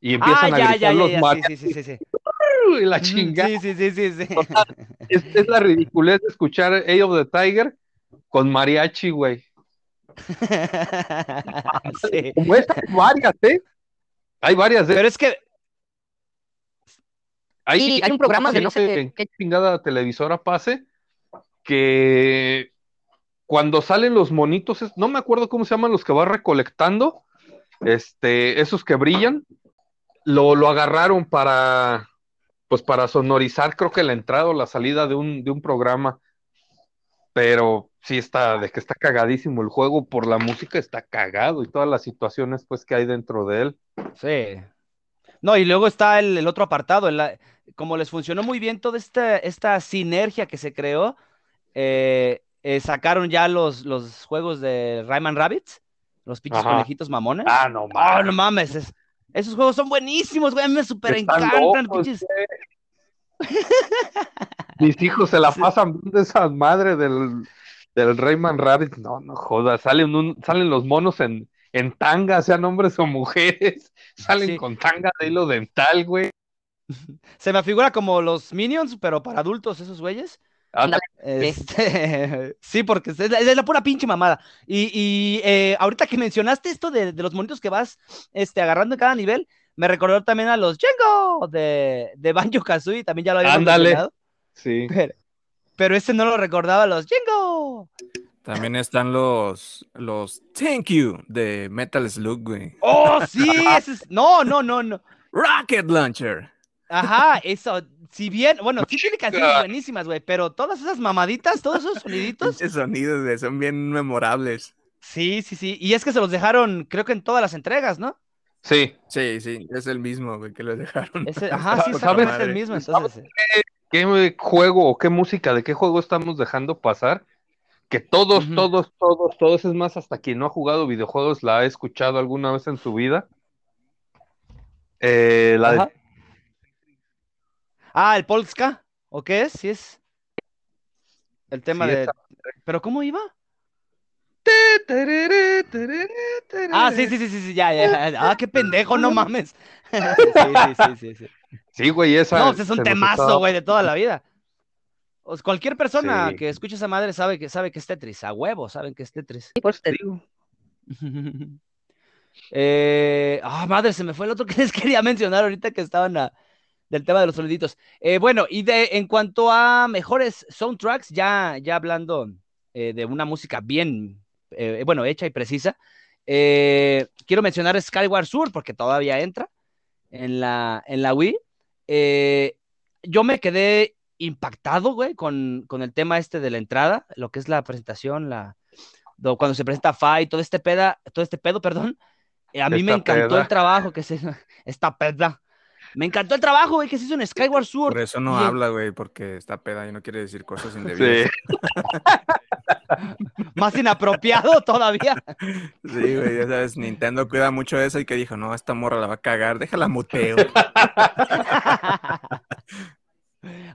y Ah, empiezan a ya, gritar ya, los ya, mariachis sí, sí, sí, *laughs* y la chingada. Sí, sí, sí, sí, sí. Es, es la ridiculez de escuchar Eddie of the Tiger con mariachi, güey. *laughs* Sí. Como estas hay varias, ¿eh? Hay varias, ¿eh? Pero es que, Hay, Y hay un programa de no sé en qué- qué chingada televisora pase que cuando salen los monitos, es- no me acuerdo cómo se llaman los que va recolectando, este, esos que brillan, lo, lo agarraron para, pues para sonorizar, creo que la entrada o la salida de un, de un programa. Pero sí está, de que está cagadísimo el juego, por la música está cagado y todas las situaciones pues que hay dentro de él. sí. No, y luego está el, el otro apartado, la- como les funcionó muy bien toda esta, esta sinergia que se creó, eh, eh, sacaron ya los, los juegos de Rayman Rabbits, los pinches Ajá. conejitos mamones. Ah, no Oh, mames. no mames, es- esos juegos son buenísimos, güey, me super encantan. locos, pinches- *laughs* Mis hijos se la pasan viendo esa madre del, del Rayman Rabbit. No, no jodas. Salen, un- salen los monos en, en tanga, sean hombres o mujeres. *laughs* Salen Sí. con tanga de hilo dental, güey. *laughs* Se me figura como los Minions, pero para adultos, esos güeyes. Ándale. Este, *laughs* sí, porque es la, es la pura pinche mamada. Y, y, eh, ahorita que mencionaste esto de, de los monitos que vas este, agarrando en cada nivel, me recordó también a los Jengo de, de Banjo Kazooie, también ya lo habíamos Ándale. Sí. pero, pero ese no lo recordaba, los Jengo. También están los, los Thank You de Metal Slug, güey. Oh, sí, *laughs* ese es- no, no, no, no. Rocket Launcher. Ajá, eso, si bien, bueno, sí tiene canciones buenísimas, güey, pero todas esas mamaditas, todos esos soniditos, Pinches sonidos, güey, son bien memorables. sí, sí, sí, y es que se los dejaron, creo que en todas las entregas, ¿no? Sí. Sí, sí, es el mismo, güey, que lo dejaron. Ese, *laughs* ajá, sí, ¿Sabes? exactamente el mismo, entonces. ¿Qué juego o qué música, de qué juego estamos dejando pasar? Que todos, todos, todos, todos, es más, hasta quien no ha jugado videojuegos la ha escuchado alguna vez en su vida. Eh, la de Ajá. Ah, el Polska, ¿o qué es? Sí es. El tema Sí, de. esa- ¿Pero cómo iba? Ah, sí, sí, sí, sí, sí, ya, ya. ya. Ah, qué pendejo, no mames. *laughs* Sí, sí, sí, sí, sí. Sí, güey, esa. No, es un temazo, güey, de toda la vida. O sea, cualquier persona Sí. que escuche esa madre sabe que sabe que es Tetris, a huevo, saben que es Tetris. Sí, por eso te digo. *laughs* Eh, ah, madre, se me fue el otro que *laughs* les quería mencionar ahorita que estaban a- del tema de los soniditos. Eh, bueno, y de en cuanto a mejores soundtracks, ya, ya hablando eh, de una música bien, eh, bueno, hecha y precisa, eh, quiero mencionar Skyward Sword porque todavía entra en la, en la Wii. Eh, yo me quedé impactado, güey, con, con el tema este de la entrada, lo que es la presentación, la, do- cuando se presenta Fa y todo este peda, todo este pedo, perdón. eh, a mí me encantó peda. el trabajo que se *laughs* esta peda. Me encantó el trabajo, güey, que se hizo en Skyward Sword. Por eso no Y- habla, güey, porque está peda y no quiere decir cosas indebidas. Sí. *laughs* *laughs* Más inapropiado todavía. Sí, güey, ya sabes, Nintendo cuida mucho eso y que dijo, no, esta morra la va a cagar, déjala muteo.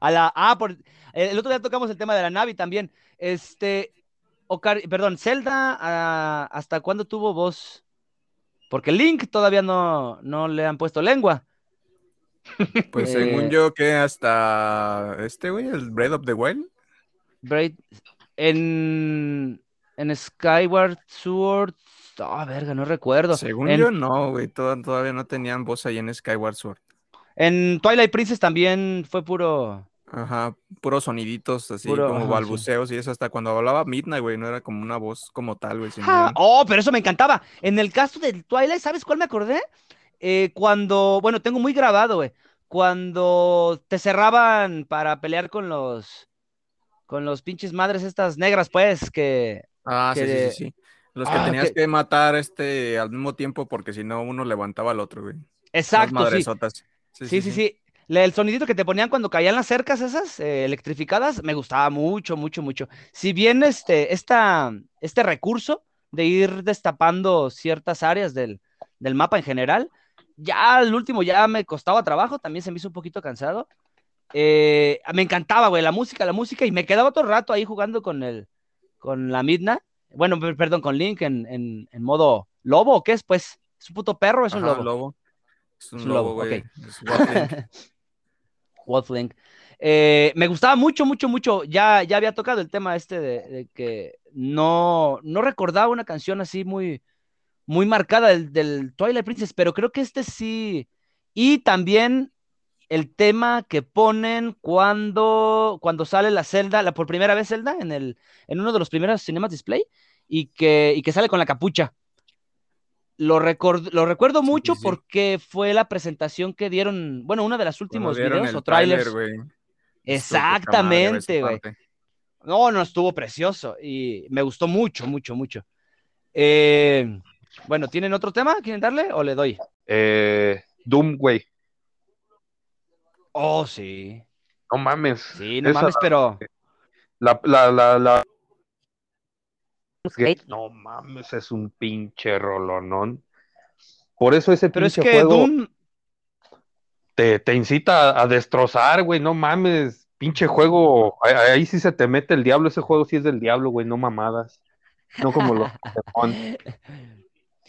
A la, ah, por, el otro día tocamos el tema de la Navi también. Este, Ocar- perdón, Zelda, ah, ¿hasta cuándo tuvo voz? Porque Link todavía no, no le han puesto lengua. Pues Eh. según yo, que hasta este, güey, el Breath of the Wild. Braid, en, en Skyward Sword, ah, verga, no recuerdo. Según en, yo, no, güey, to- todavía no tenían voz ahí en Skyward Sword. En Twilight Princess también fue puro. Ajá, puros soniditos así Puro, como ajá, sí. balbuceos y eso hasta cuando hablaba Midnight, güey, no era como una voz como tal, güey. Ah, oh, pero eso me encantaba. En el caso del Twilight, ¿sabes cuál me acordé? Eh, cuando, bueno, tengo muy grabado, güey. Cuando te cerraban para pelear con los, con los pinches madres estas negras, pues, que, Ah, sí, que sí, de- sí, sí. Los que Ah, tenías que- que matar este al mismo tiempo porque si no uno levantaba al otro, güey. Exacto, sí. Sí, sí, sí. El sonidito que te ponían cuando caían las cercas esas eh, electrificadas me gustaba mucho, mucho, mucho. Si bien este, esta, este recurso de ir destapando ciertas áreas del, del mapa en general, ya al último ya me costaba trabajo, también se me hizo un poquito cansado. Eh, me encantaba, güey, la música, la música, y me quedaba otro rato ahí jugando con el, con la Midna, bueno, per- perdón, con Link en, en, en modo lobo, ¿o qué es? Pues, ¿es un puto perro es un lobo? lobo. Es un Es un lobo, güey. ok. Es Wattling. Wolflink. *laughs* Eh, me gustaba mucho, mucho, mucho. Ya, ya había tocado el tema este de, de que no, no recordaba una canción así muy, muy marcada del, del Twilight Princess, pero creo que este sí. Y también el tema que ponen cuando, cuando sale la Zelda, la por primera vez Zelda, en, el, en uno de los primeros Cinemas Display, y que, y que sale con la capucha. Lo, record- lo recuerdo mucho sí. porque fue la presentación que dieron, bueno, uno de Cuando últimos videos el o trailers. Exactamente, güey. No, no, estuvo precioso y me gustó mucho, mucho, mucho. Eh, bueno, ¿tienen otro tema? ¿Quieren darle o le doy? Eh, Doom, güey. Oh, sí. No mames. Sí, no Esa- mames, pero. La, la, la, la- Gate. No mames, es un pinche rolonón. Por eso ese Pero es que juego Doom. te, te incita a, destrozar, güey. No mames, pinche juego. Ahí, ahí sí se te mete el diablo. Ese juego sí es del diablo, güey, no mamadas. No como los *laughs* Pokémon.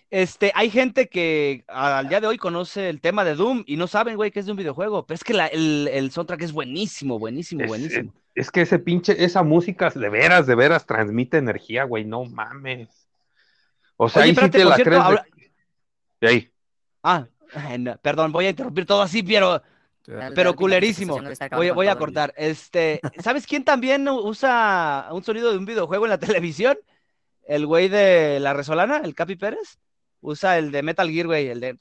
Este, hay gente que al día de hoy conoce el tema de Doom y no saben, güey, que es de un videojuego. Pero es que la- el, el soundtrack es buenísimo, buenísimo, Es- buenísimo. Es que ese pinche, esa música de veras, de veras transmite energía, güey. No mames. O sea, Oye, ahí sí espérate, te por la cierto, crees. de- habla- de ahí. Ah, no, perdón, voy a interrumpir todo así, pero, Dale, pero dale, culerísimo. Voy, a cortar. Este, ¿sabes quién también usa un sonido de un videojuego en la *laughs* televisión? El güey de la Resolana, el Capi Pérez. Usa el de Metal Gear, güey, el de.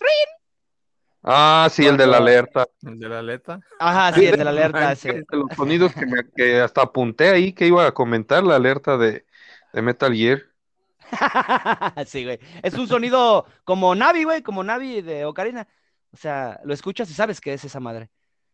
Ah, sí, el de la alerta. El de la aleta. Ajá, sí, el de la alerta. De los sonidos que, me- que hasta apunté ahí que iba a comentar la alerta de, de Metal Gear. *laughs* Sí, güey. Es un sonido como Navi, güey, como Navi de Ocarina. O sea, lo escuchas y sabes que es esa madre.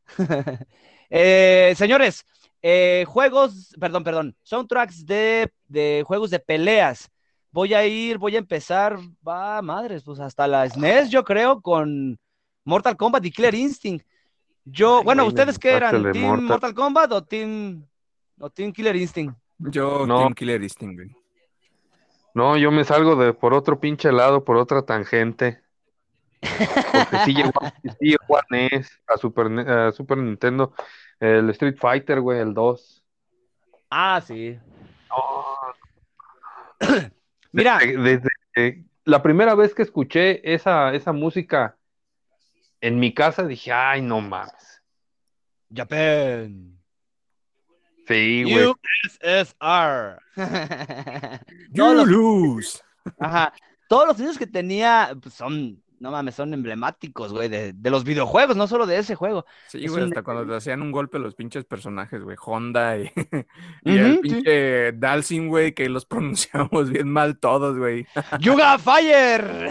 *laughs* Eh, señores, eh, juegos, perdón, perdón, soundtracks de, de juegos de peleas. Voy a ir, voy a empezar, va, madres, pues hasta la SNES, yo creo, con Mortal Kombat y Killer Instinct. Yo, Ay, bueno, ¿ustedes qué eran? ¿Team Mortal. Mortal Kombat o Team, o team Killer Instinct? Yo, No. Team Killer Instinct, güey. No, yo me salgo de por otro pinche lado, por otra tangente. Porque sí llegó, sí a *laughs* NES, a Super, Ne- a Super Nintendo, el Street Fighter, güey, el 2. Ah, sí. No, *coughs* Mira, desde, desde la primera vez que escuché esa, esa música en mi casa dije, ay, no mames. Japan. Sí, güey. USSR. You *laughs* Todos los, lose. ajá, todos los sonidos que tenía pues, son, no mames, son emblemáticos, güey, de, de los videojuegos, no solo de ese juego. Sí, Es güey, un- hasta cuando te hacían un golpe los pinches personajes, güey. Honda y, *laughs* y el Ujú, sí. pinche Dalsin, güey, que los *laughs* pronunciamos bien mal todos, güey. *laughs* ¡Yuga Fire!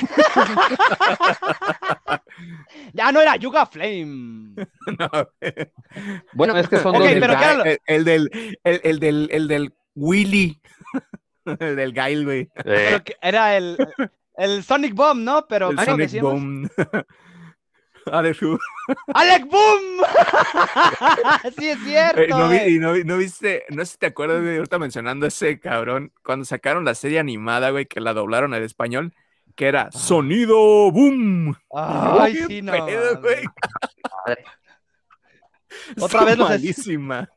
ya no era Yuga Flame. No, Bueno, es que son Ok, dos el, pero Guy- ¿qué era lo- el- el del, el, el del, el del Willy. el del Gail, güey. Eh, Pero que era el, el Sonic Bomb, ¿no? Pero El ¿cómo Sonic? Boom. *laughs* Ah, de su- ¡Alec Boom! *laughs* sí, es cierto. Eh, no, vi- no, vi- no viste, no sé si te acuerdas, güey, ahorita mencionando ese cabrón, cuando sacaron la serie animada, güey, que la doblaron al español, que era Sonido Boom. Ay, ¿Qué sí, no. pedo, güey? Madre. Otra Está vez los es- malísima.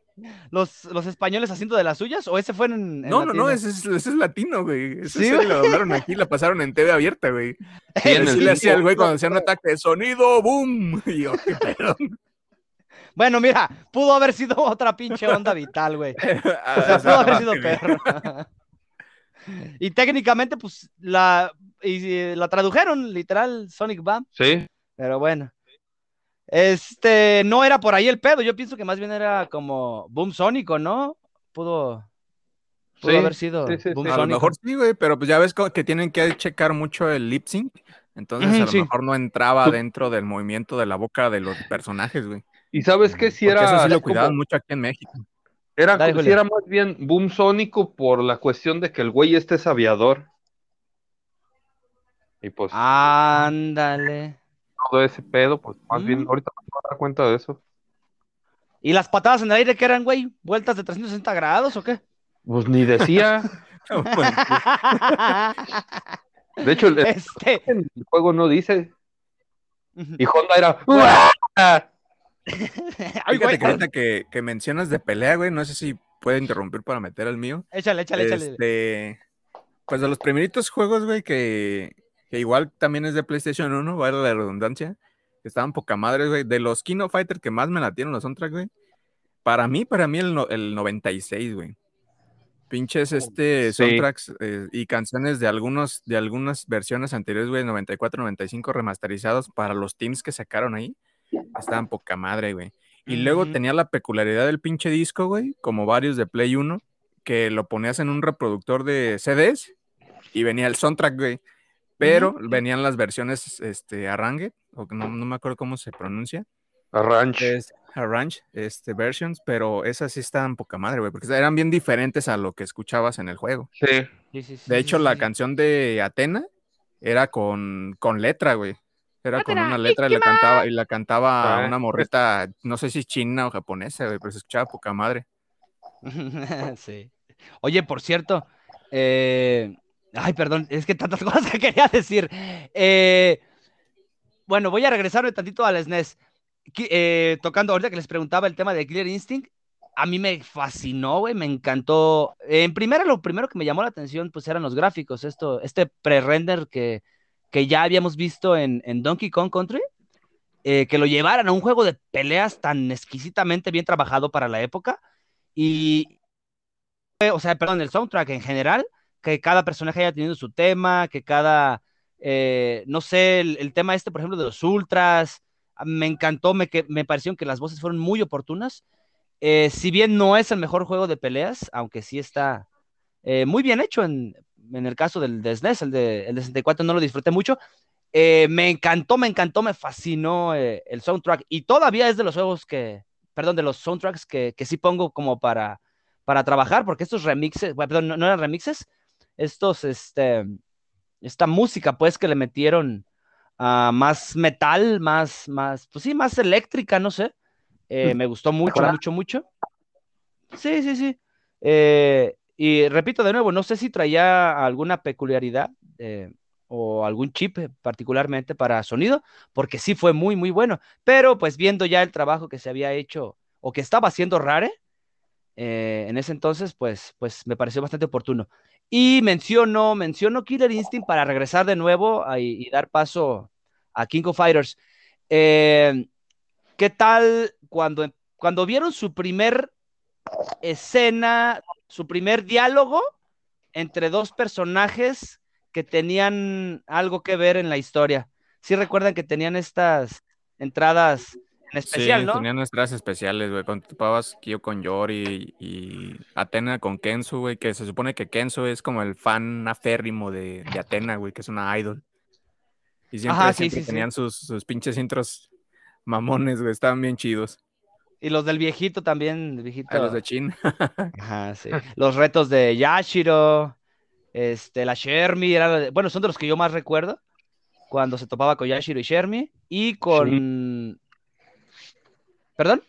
¿Los, ¿Los españoles haciendo de las suyas? ¿O ese fue en, en No, no, no, ese es, ese es latino, güey. Esa Sí, güey. la doblaron aquí, la pasaron en TV abierta, güey. *laughs* sí, en el le hacía el güey cuando hacía un ataque, sonido boom. *laughs* Y yo, qué pedo. Bueno, mira, pudo haber sido otra pinche onda vital, güey. *laughs* Ah, O sea, pudo haber sido perro. y técnicamente, pues, la, y, la tradujeron, literal, Sonic Bomb. Sí, Pero bueno. Este, no era por ahí el pedo. Yo pienso que más bien era como Boom Sónico, ¿no? Pudo, pudo Sí, haber sido sí, sí, Boom sí. A lo mejor sí, güey, pero pues ya ves que tienen que checar mucho el lip sync. Entonces a lo sí. mejor no entraba Tú- dentro del movimiento de la boca de los personajes, güey. y sabes que si Porque era, eso sí lo como- cuidaban mucho aquí en México. era, Dale, Julio. era más bien boom sónico por la cuestión de que el güey este es aviador. Y pues. Ándale. Todo ese pedo, pues más bien, ahorita me voy a dar cuenta de eso. ¿Y las patadas en el aire que eran, güey? ¿Vueltas de 360 grados o qué? Pues ni decía. *laughs* De hecho, el, este. el juego no dice. Y Honda era. *laughs* Ay, Fíjate que ahorita que, que mencionas de pelea, güey, no sé si puede interrumpir para meter el mío. Échale, échale, échale. Este, pues de los primeritos juegos, güey, que, que igual también es de PlayStation 1, vale la redundancia, que estaban poca madre, güey. De los Kino Fighter que más me latieron los soundtracks, güey. Para mí, para mí el, no- el 96, güey. Pinches este Sí. soundtracks eh, y canciones de algunos de algunas versiones anteriores, güey, 94, 95 remasterizados para los teams que sacaron ahí. Estaban poca madre, güey. Y luego tenía la peculiaridad del pinche disco, güey, como varios de Play 1, que lo ponías en un reproductor de CDs y venía el soundtrack, güey. Pero venían las versiones, este, arrangue, o que no, no me acuerdo cómo se pronuncia. Ranch. es Arrange este, versions, pero esas sí estaban poca madre, güey, porque eran bien diferentes a lo que escuchabas en el juego. Sí. Sí, sí, sí, De hecho, sí, la sí. canción de Atena era con, con letra, güey. Era con una letra y la cantaba, y la cantaba Ah, una morrita, no sé si china o japonesa, güey, pero se escuchaba poca madre. *laughs* sí. Oye, por cierto, eh, ay, perdón, es que tantas *laughs* cosas que quería decir. Eh, bueno, voy a regresarme tantito al SNES. Eh, tocando ahorita que les preguntaba el tema de Killer Instinct, a mí me fascinó, güey, me encantó. En primera, lo primero que me llamó la atención, pues eran los gráficos, esto, este pre-render que, que ya habíamos visto en, en Donkey Kong Country, eh, que lo llevaran a un juego de peleas tan exquisitamente bien trabajado para la época. Y, o sea, perdón, el soundtrack en general, que cada personaje haya tenido su tema, que cada, eh, no sé, el, el tema este, por ejemplo, de los ultras, me encantó, me, que, me pareció que las voces fueron muy oportunas. Eh, si bien no es el mejor juego de peleas, aunque sí está eh, muy bien hecho en, en el caso del de SNES, el de, el de 64 no lo disfruté mucho. Me encantó, me encantó, me fascinó el soundtrack y todavía es de los juegos que, perdón, de los soundtracks que, que sí pongo como para, para trabajar, porque estos remixes, bueno, perdón, no eran remixes, estos, este, esta música pues que le metieron ah, más metal, más, más, pues sí, más eléctrica, no sé, eh, me gustó mucho, mucho, mucho. Sí, sí, sí. Eh, y repito de nuevo, no sé si traía alguna peculiaridad eh, o algún chip particularmente para sonido, porque sí fue muy, muy bueno. Pero pues viendo ya el trabajo que se había hecho o que estaba haciendo Rare en ese entonces, pues, pues me pareció bastante oportuno. Y menciono, menciono Killer Instinct para regresar de nuevo y, dar paso a King of Fighters. Eh, ¿Qué tal cuando, cuando vieron su primer escena, su primer diálogo entre dos personajes que tenían algo que ver en la historia? Sí recuerdan que tenían estas entradas en especial, sí, ¿no? tenían nuestras especiales, güey, cuando topabas Kyo con Yori y Atena con Kenzo, güey, que se supone que Kenzo es como el fan aférrimo de, de Atena, güey, que es una idol. Y siempre, Ajá, sí, siempre sí, sí. tenían Sus, sus pinches intros mamones, güey, estaban bien chidos. Y los del viejito también, el viejito. A los de Chin. *laughs* Ajá, sí. Los retos de Yashiro, este, la era de- bueno, son de los que yo más recuerdo, cuando se topaba con Yashiro y Shermie, y con... ¿Perdón?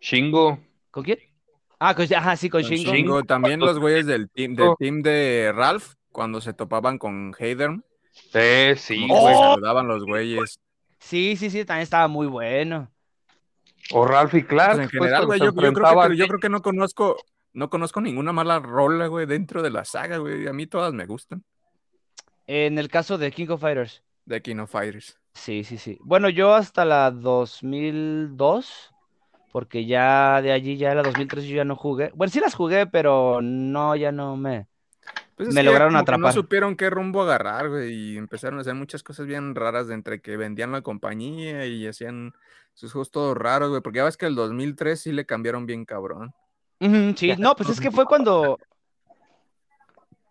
Shingo. ¿Con quién? Ah, con... Ajá, sí, con Con Shingo. Shingo, también los güeyes del team, del team de Ralph, cuando se topaban con Hayden, Eh, sí, güey. ¡Oh! saludaban los güeyes. Sí, sí, sí, también estaba muy bueno. O Ralph y Clark. Pues en pues, general, güey, yo, yo creo que, yo creo que no conozco, no conozco ninguna mala rola, güey, dentro de la saga, güey. A mí todas me gustan. En el caso de King of Fighters. De King of Fighters. Sí, sí, sí. Bueno, yo hasta la 2002, porque ya de allí, ya la 2003 yo ya no jugué. Bueno, sí las jugué, pero no, ya no me... Pues es Me lograron atrapar. No supieron qué rumbo agarrar, güey, y empezaron a hacer muchas cosas bien raras de entre que vendían la compañía y hacían sus juegos todos raros, güey, porque ya ves que el 2003 sí le cambiaron bien cabrón. Sí, no, pues es que fue cuando...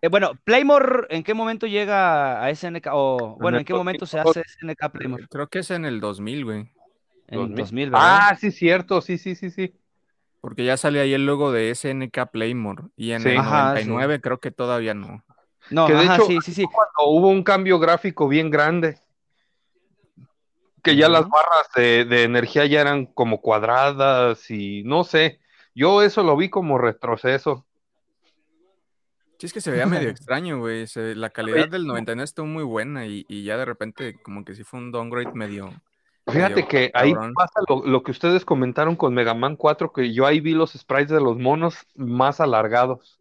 Eh, bueno, Playmore, ¿en qué momento llega a SNK? O, bueno, ¿en qué momento se hace SNK Playmore? Creo que es en el 2000, güey, En 2000, ¿verdad? Ah, sí, cierto. Sí, sí, sí, sí. porque ya sale ahí el logo de SNK Playmore y en Sí. el Ajá, sí. 99 creo que todavía no. no, que de ajá, hecho- sí, sí, sí. Cuando hubo un cambio gráfico bien grande. Que ya las barras de, de energía ya eran como cuadradas y no sé. Yo eso lo vi como retroceso. Sí, es que se veía medio *laughs* extraño, güey. La calidad del 99 estuvo muy buena y, y ya de repente como que sí fue un downgrade medio... Fíjate que ahí pasa lo, lo que ustedes comentaron con Mega Man 4, que yo ahí vi los sprites de los monos más alargados.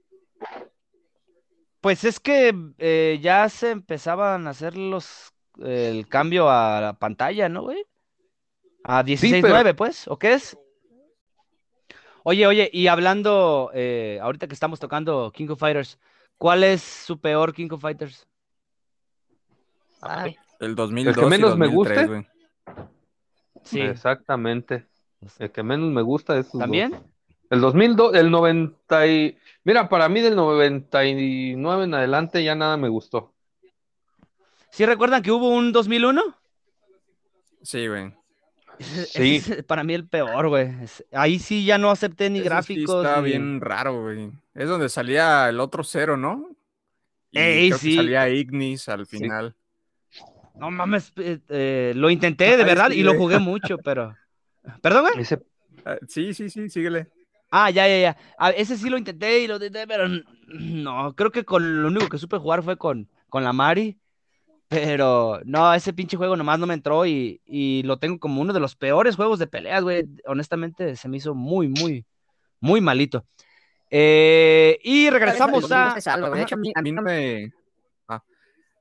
Pues es que eh, ya se empezaban a hacer los el cambio a la pantalla, ¿no, güey? A 16.9, pues, ¿o qué es? Oye, oye, y hablando, eh, ahorita que estamos tocando King of Fighters, ¿cuál es su peor King of Fighters? Ay, El 2002 y menos me 2003, guste? güey. Sí, Exactamente. El que menos me gusta es esos dos. ¿también? El 2002, el 90 y... Mira, para mí del 99 en adelante ya nada me gustó. ¿Sí recuerdan que hubo un 2001? Sí, güey. Sí. es para mí el peor, güey. Ahí sí ya no acepté ni Ese sí gráficos. está ni- bien raro, güey. Es donde salía el otro cero, ¿no? Y Ey, creo que sí. salía Ignis al final. No mames, eh, eh, lo intenté de Ay, verdad y lo jugué mucho, pero. ¿Perdón, güey? Ese, Ah, sí, sí, sí, síguele. Ah, ya, ya, ya. Ah, ese sí lo intenté y lo intenté, pero *clears throat* no, creo que con lo único que supe jugar fue con, con la Mari. Pero no, ese pinche juego nomás no me entró y, y lo tengo como uno de los peores juegos de peleas, güey. Honestamente, se me hizo muy, muy, muy malito. Eh, y regresamos a. De hecho, a mí no me-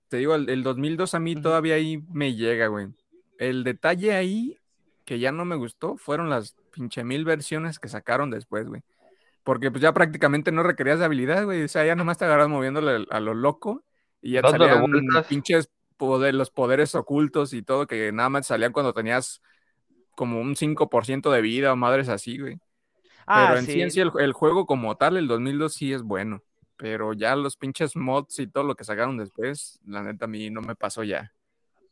te digo, el, el 2002 a mí todavía ahí me llega, güey. El detalle ahí que ya no me gustó fueron las pinche mil versiones que sacaron después, güey. Porque pues ya prácticamente no requerías de habilidad, güey. O sea, ya nomás te agarras moviéndole a lo loco y ya te salían pinches poder, los poderes ocultos y todo que nada más salían cuando tenías como un 5% de vida o madres así, güey. Ah, Pero en sí, sí. en sí el, el juego como tal, el 2002 sí es bueno. Pero ya los pinches mods y todo lo que sacaron después, la neta a mí no me pasó ya.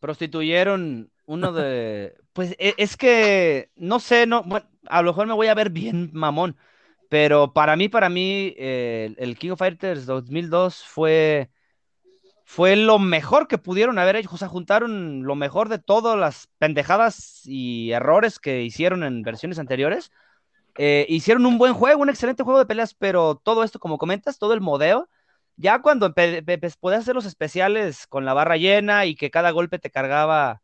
prostituyeron uno de. *laughs* Pues e- es que no sé, no, bueno, a lo mejor me voy a ver bien mamón, pero para mí, para mí, eh, el King of Fighters 2002 fue, fue lo mejor que pudieron haber hecho. O sea, juntaron lo mejor de todas las pendejadas y errores que hicieron en versiones anteriores. Eh, hicieron un buen juego, un excelente juego de peleas, pero todo esto, como comentas, todo el modeo, ya cuando pe- podías hacer los especiales con la barra llena y que cada golpe te cargaba,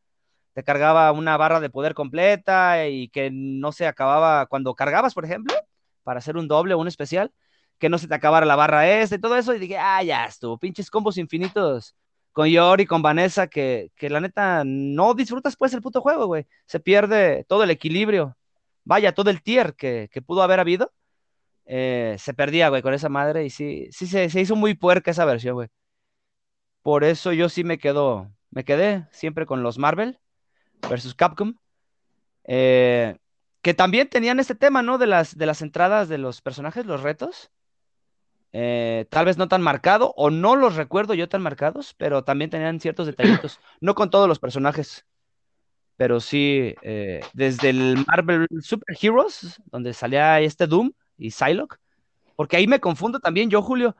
te cargaba una barra de poder completa y que no se acababa cuando cargabas, por ejemplo, para hacer un doble o un especial, que no se te acabara la barra esta y todo eso, y dije, ah, ya estuvo, pinches combos infinitos con Yori, con Vanessa, que, que la neta no disfrutas pues el puto juego, güey. Se pierde todo el equilibrio. Vaya, todo el tier que, que pudo haber habido eh, se perdía, güey, con esa madre y sí, sí se, hizo muy puerca esa versión, güey. Por eso yo sí me quedo, me quedé siempre con los Marvel versus Capcom, eh, que también tenían este tema, ¿no? De las, de las entradas de los personajes, los retos. Eh, tal vez no tan marcado, o no los recuerdo yo tan marcados, pero también tenían ciertos detallitos, no con todos los personajes, pero sí, eh, desde el Marvel Super Heroes, donde salía este Doom y Psylocke, porque ahí me confundo también yo, Julio.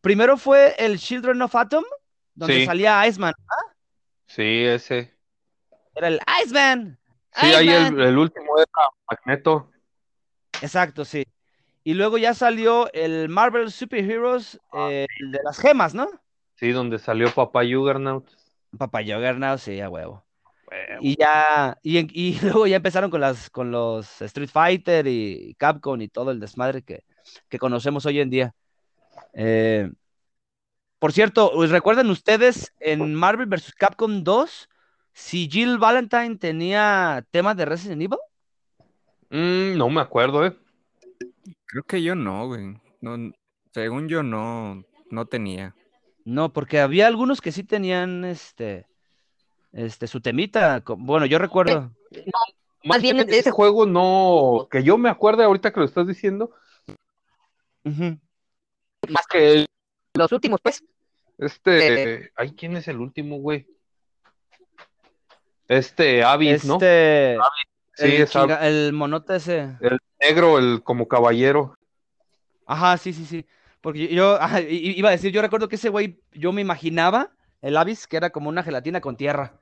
Primero fue el Children of Atom, donde Sí. salía Iceman, sí, ese. era el Iceman. Sí, ahí el último era Magneto. Exacto, sí. Y luego ya salió el Marvel Super Heroes, eh, el de las gemas, ¿no? Sí, donde salió Papá Juggernaut. Papá Juggernaut, sí, a huevo. Y ya, y, en- y *laughs* luego ya empezaron con las, con los Street Fighter y Capcom y todo el desmadre que, que conocemos hoy en día. Eh, por cierto, ¿recuerdan ustedes en Marvel vs. Capcom 2 si Jill Valentine tenía temas de Resident Evil? Mm, no me acuerdo, ¿eh? Creo que yo no, güey. No, según yo no, no tenía. No, porque había algunos que sí tenían este, este, su temita. Bueno, yo recuerdo. Más bien bien, es- ese juego no, que yo me acuerde ahorita que lo estás diciendo, más que el- Los últimos, pues. este, ay, ¿quién es el último, güey? Este, Avis, ¿no? Este, Sí, el, es Avis. chinga- el monote ese. negro, el como caballero. Ajá, sí, sí, sí. Porque yo ajá, *laughs* iba a decir, yo recuerdo que ese güey, yo me imaginaba el Avis que era como una gelatina con tierra.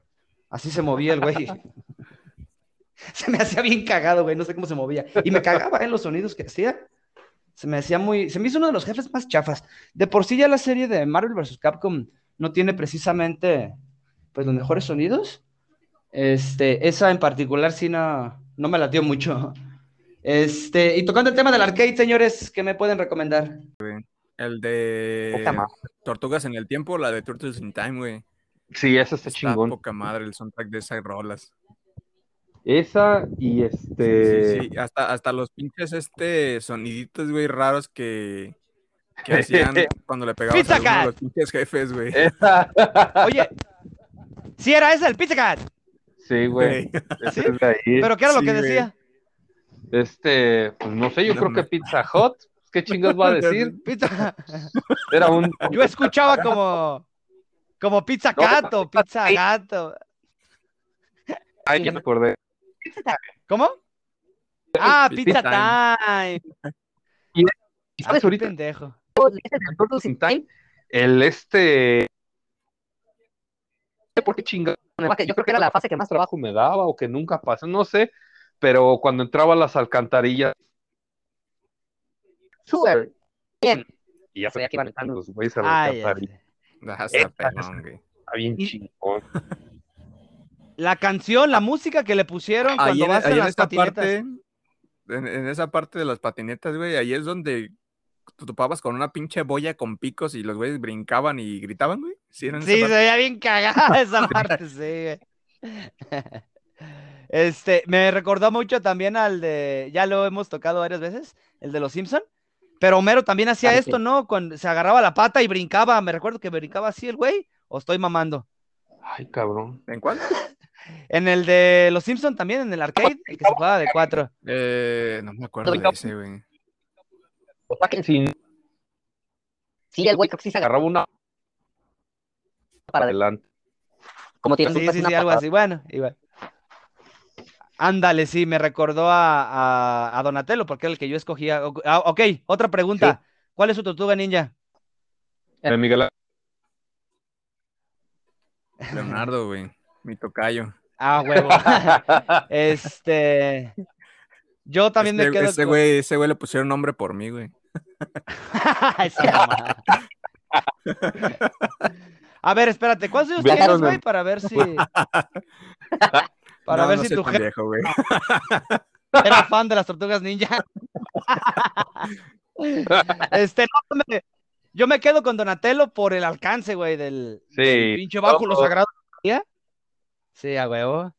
Así se movía el güey. *laughs* Se me hacía bien cagado, güey, no sé cómo se movía. Y me cagaba en los sonidos que hacía. Se me hacía muy. Se me hizo uno de los jefes más chafas. De por sí ya la serie de Marvel vs. Capcom no tiene precisamente pues los mejores sonidos. Este, esa en particular sí no, no me latió mucho. Este, y tocando el tema del arcade, señores, ¿qué me pueden recomendar? El de Poca madre. Tortugas en el Tiempo, la de Turtles in Time, güey. Sí, esa está Está chingón. poca madre el soundtrack de esas rolas. Esa y este. Sí, sí, hasta, hasta los pinches este soniditos, güey, raros que, que hacían *laughs* cuando le pegabas Pizza a los pinches jefes, güey. Oye, sí era ese el Pizza Cat, Sí, güey. Ahí. pero ¿qué era lo Sí, que decía? Este, pues no sé, yo No creo me- que Pizza Hut. ¿Qué chingas va a *laughs* decir? Pizza. *laughs* Era un. *laughs* Yo escuchaba como como Pizza No, Cat o Pizza sí. Gato. Ay, ya me acordé. ¿Cómo? Ah, Pizza Pizza Time. ¿Y Ah, sabes qué ahorita? pendejo. Este de Turtles in Time, el este. No sé por qué chingado. Yo creo que era la fase que más trabajo me daba o que nunca pasó, no sé. Pero cuando entraba a las alcantarillas. Súper bien. Y ya sabía que iban entrando los güeyes a la. Ah, está perrón, güey. Está bien chingón. *laughs* La canción, la música que le pusieron Ahí cuando en, vas en las esa patinetas. parte, en, en esa parte de las patinetas, güey, ahí es donde tú topabas con una pinche boya con picos y los güeyes brincaban y gritaban, güey. Sí, Sí, se veía bien cagada *laughs* esa *laughs* parte, sí. güey. Este, me recordó mucho también al de, ya lo hemos tocado varias veces, el de los Simpson. Pero Homero también hacía esto, ¿no? Cuando se agarraba la pata y brincaba, me recuerdo que brincaba así el güey, o estoy mamando. Ay, cabrón. ¿En cuál? *laughs* En el de los Simpson también, en el arcade, el que se jugaba de cuatro. Eh, no me acuerdo de ese, güey. O sea que si Sí, el güey creo que sí se agarraba una para adelante. como tirando Sí, sí, una sí, algo así. Bueno, igual. Ándale, sí, me recordó a, a- a Donatello, porque era el que yo escogía. Ah, ok, otra pregunta. ¿Cuál es su tortuga ninja? De Miguel *laughs* Leonardo, güey. Mi tocayo. Ah, huevo. *laughs* este. Yo también Este- me quedo ese con- güey, ese güey le pusieron nombre por mí, güey. *laughs* A ver, espérate, ¿cuántos años tienes, güey? Para ver si. Para No, ver no si tu jefe viejo, güey. *laughs* era fan de las tortugas ninja. *laughs* Este, no, me- yo me quedo con Donatello por el alcance, güey, del, Sí, del pinche báculo todo. sagrado. Sí, a huevo.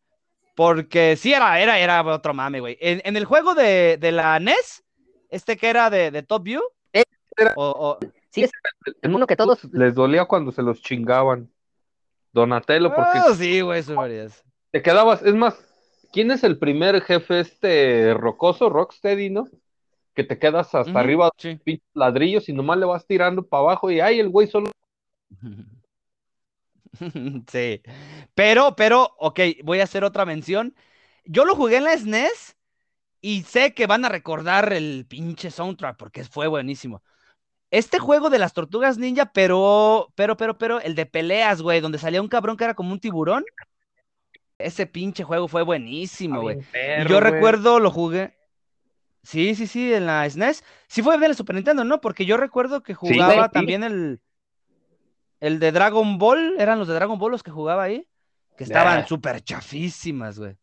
Porque sí, era, era, era otro mame, güey. En, en el juego de, de la NES, este que era de, de Top View, Eh, era- o, o- Sí, es el uno que todos les dolía cuando se los chingaban. Donatello, porque Ah, sí, güey, varias. Te quedabas, es más, ¿quién es el primer jefe este rocoso, Rocksteady, no? Que te quedas hasta arriba Sí. pinches ladrillos y nomás le vas tirando para abajo y ay, el güey solo *laughs* Sí. Pero, pero, ok, voy a hacer otra mención. Yo lo jugué en la SNES y sé que van a recordar el pinche soundtrack porque fue buenísimo. Este juego de las tortugas ninja, pero, pero, pero, pero, el de peleas, güey, donde salía un cabrón que era como un tiburón. Ese pinche juego fue buenísimo, güey. Yo recuerdo, lo jugué. Sí, sí, sí, en la SNES. Sí fue de la Super Nintendo, ¿no? Porque yo recuerdo que jugaba sí. también el, el de Dragon Ball. Eran los de Dragon Ball los que jugaba ahí. Que estaban Nah. súper chafísimas, güey.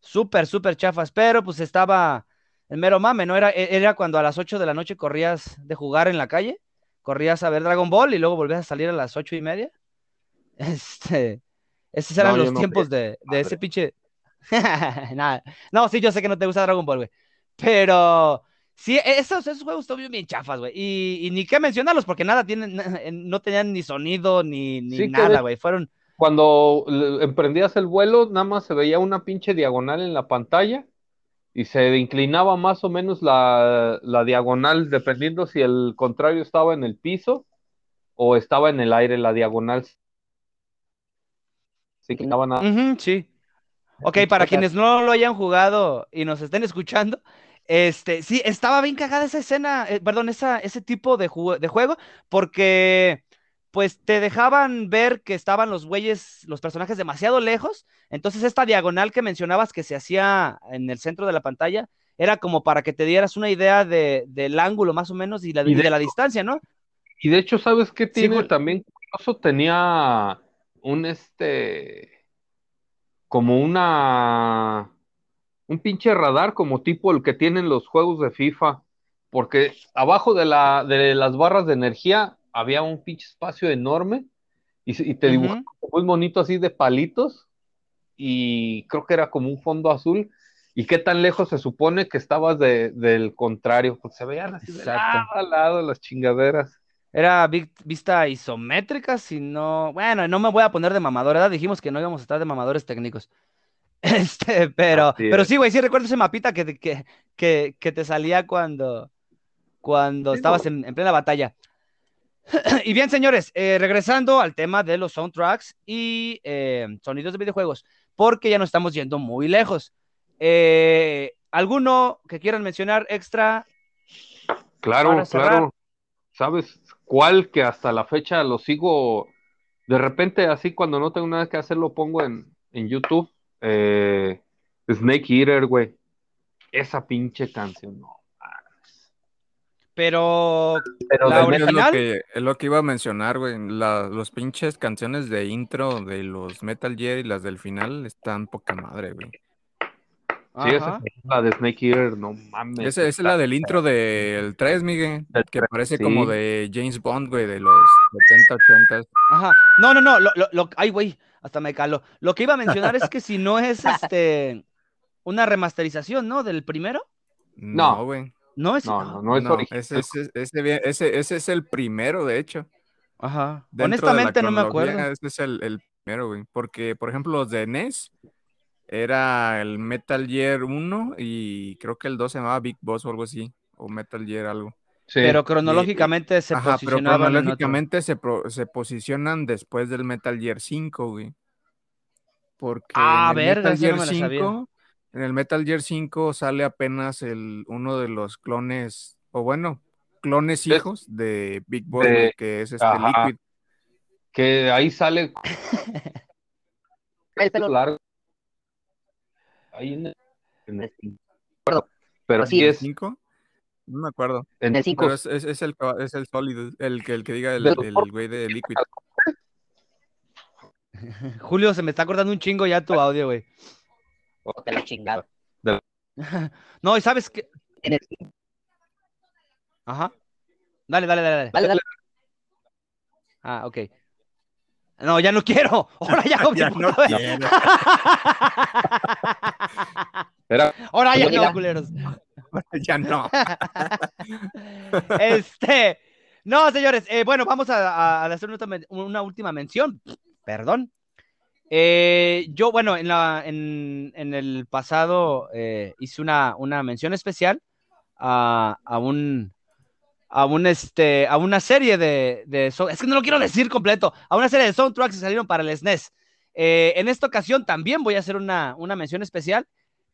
Súper, súper chafas. Pero pues estaba el mero mame, ¿no? Era, e- era cuando a las 8 de la noche corrías de jugar en la calle. Corrías a ver Dragon Ball y luego volvías a salir a las ocho y media. *laughs* Este. Esos eran No, los no tiempos de, de ese pinche. *laughs* Nada. No, sí, yo sé que no te gusta Dragon Ball, güey. Pero sí, e, esos, esos juegos estuvieron bien chafas, güey. Y, y ni qué mencionarlos, porque nada tienen, no tenían ni sonido ni, ni Sí, nada, de- güey. Fueron. Cuando emprendías el vuelo, nada más se veía una pinche diagonal en la pantalla y se inclinaba más o menos la, la diagonal, dependiendo si el contrario estaba en el piso o estaba en el aire, la diagonal. Inclinaba nada. Ujú, sí. Ok, para quienes no lo hayan jugado y nos estén escuchando, este, sí, estaba bien cagada esa escena, eh, perdón, esa, ese tipo de, ju- de juego, porque pues te dejaban ver que estaban los güeyes, los personajes demasiado lejos, entonces esta diagonal que mencionabas que se hacía en el centro de la pantalla, era como para que te dieras una idea de, del ángulo más o menos y, la, Y y de la distancia, ¿no? Y de hecho, ¿sabes qué tiene también curioso? Tenía un este como una un pinche radar como tipo el que tienen los juegos de FIFA, porque abajo de la de las barras de energía había un pinche espacio enorme y, te dibujaba muy bonito así de palitos y creo que era como un fondo azul. ¿Y qué tan lejos se supone que estabas de- del contrario? Pues se veían así de lado a lado las chingaderas. Era vi- vista isométrica, si no. Bueno, no me voy a poner de mamador, ¿verdad? Dijimos que no íbamos a estar de mamadores técnicos. *laughs* Este, pero, pero sí, güey, sí recuerdo ese mapita que, te- que, que, que te salía cuando, cuando Sí, estabas no. en, en plena batalla. *clears throat* Y bien, señores, eh, regresando al tema de los soundtracks y eh, sonidos de videojuegos, porque ya nos estamos yendo muy lejos. Eh, ¿Alguno que quieran mencionar extra? Claro, claro. ¿Sabes cuál que hasta la fecha lo sigo? De repente, así cuando no tengo nada que hacer, lo pongo en, en YouTube. Eh, Snake Eater, güey. Esa pinche canción, no. Pero Pero La de ori- Es original. lo que, es lo que iba a mencionar, güey. Los pinches canciones de intro de los Metal Gear y las del final están poca madre, güey. Sí, esa es la de Snake Eater, no mames. Esa esa es la del intro del 3, Miguel. Que parece sí. como de James Bond, güey, de los 70, 80. Ajá. No, no, no. Lo, lo- lo- ay, güey, hasta me calo. Lo que iba a mencionar es que si no es *laughs* este una remasterización, ¿no? Del primero. No. No, güey. No es. No, no, no es No, original. ese, ese, ese, bien- ese- ese es el primero, de hecho. Ajá. Dentro Honestamente no me acuerdo. Ese es el, el primero, güey. Porque, por ejemplo, los de NES era el Metal Gear 1 y creo que el 2 se llamaba Big Boss o algo así. O Metal Gear algo. Sí. Pero cronológicamente se Ajá, pero cronológicamente se, pro- se posicionan después del Metal Gear 5, güey. Porque Ah, en el verga, Metal no Gear sabía. 5, en el Metal Gear 5 sale apenas el, uno de los clones, o bueno, clones Es- hijos de Big Boss, de- güey, que es este Ajá. Liquid. Que ahí sale *laughs* El pelo largo. Ahí en el, en el- Acuerdo. Pero Así sí ¿El es 5? No me acuerdo. en el 5. Pero es, es, es el, es el Solid, el que, el que diga el, el güey de Liquid. *laughs* Julio, se me está acordando un chingo ya tu audio, güey. de la chingada. *laughs* No, y sabes que. En el- Ajá. Dale, dale, dale, dale. Dale, dale. Ah, ok. No, ya no quiero. Ahora ya, Ya no quiero. Ahora ya no, *laughs* culeros. *laughs* ya no. *laughs* Este. No, señores. eh, bueno, vamos a, hacer una, última mención. Perdón. Eh, yo, bueno, en, la, en, en el pasado eh, hice una, una mención especial a, a un. A un este. A una serie de, de. Es que no lo quiero decir completo. A una serie de soundtracks que salieron para el SNES. Eh, en esta ocasión también voy a hacer una, una mención especial.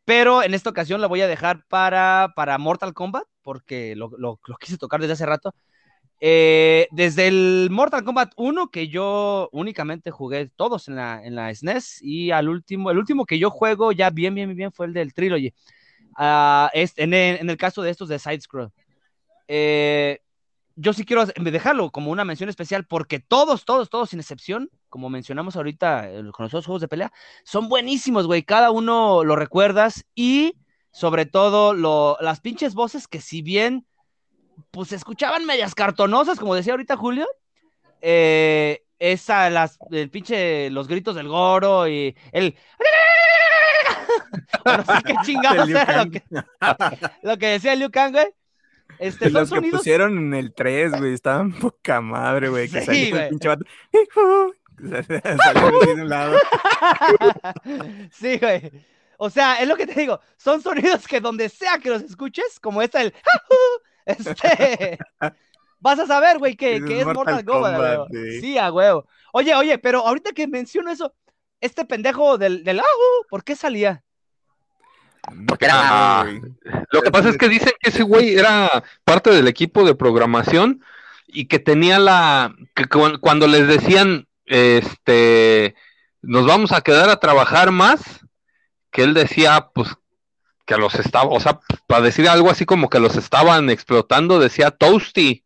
Pero en esta ocasión la voy a dejar para, para Mortal Kombat, porque lo, lo- quise tocar desde hace rato. Eh, desde el Mortal Kombat 1, que yo únicamente jugué todos en la, en la SNES, y al último, el último que yo juego ya bien, bien, bien fue el del Trilogy. Ah, es, en, en el caso de estos de Side Scroll. Eh, yo sí quiero dejarlo como una mención especial porque todos, todos, todos, sin excepción, como mencionamos ahorita eh, con los otros juegos de pelea, son buenísimos, güey. Cada uno lo recuerdas y sobre todo lo, las pinches voces que si bien pues se escuchaban medias cartonosas, como decía ahorita Julio, eh, esa, las, el pinche, los gritos del Goro y el... o no sé qué chingados *laughs* era que, lo que decía Liu Kang, güey. Este, los que sonidos pusieron en el 3, güey, estaban poca madre, güey. Que Sí, güey. el pinche vato. *laughs* Salió de un lado. sí, güey. O sea, es lo que te digo. Son sonidos que donde sea que los escuches, como esta el *laughs* este vas a saber, güey, que, Es que es Mortal, Mortal Kombat. Kombat, güey. sí. A huevo. Oye, oye, pero ahorita que menciono eso, este pendejo del, del ¿por qué salía? Era-. Lo que pasa es que dicen que ese güey era parte del equipo de programación y que tenía la que cu- cuando les decían este nos vamos a quedar a trabajar más, que él decía pues que los estaba, o sea, para decir algo así como que los estaban explotando, decía Toasty.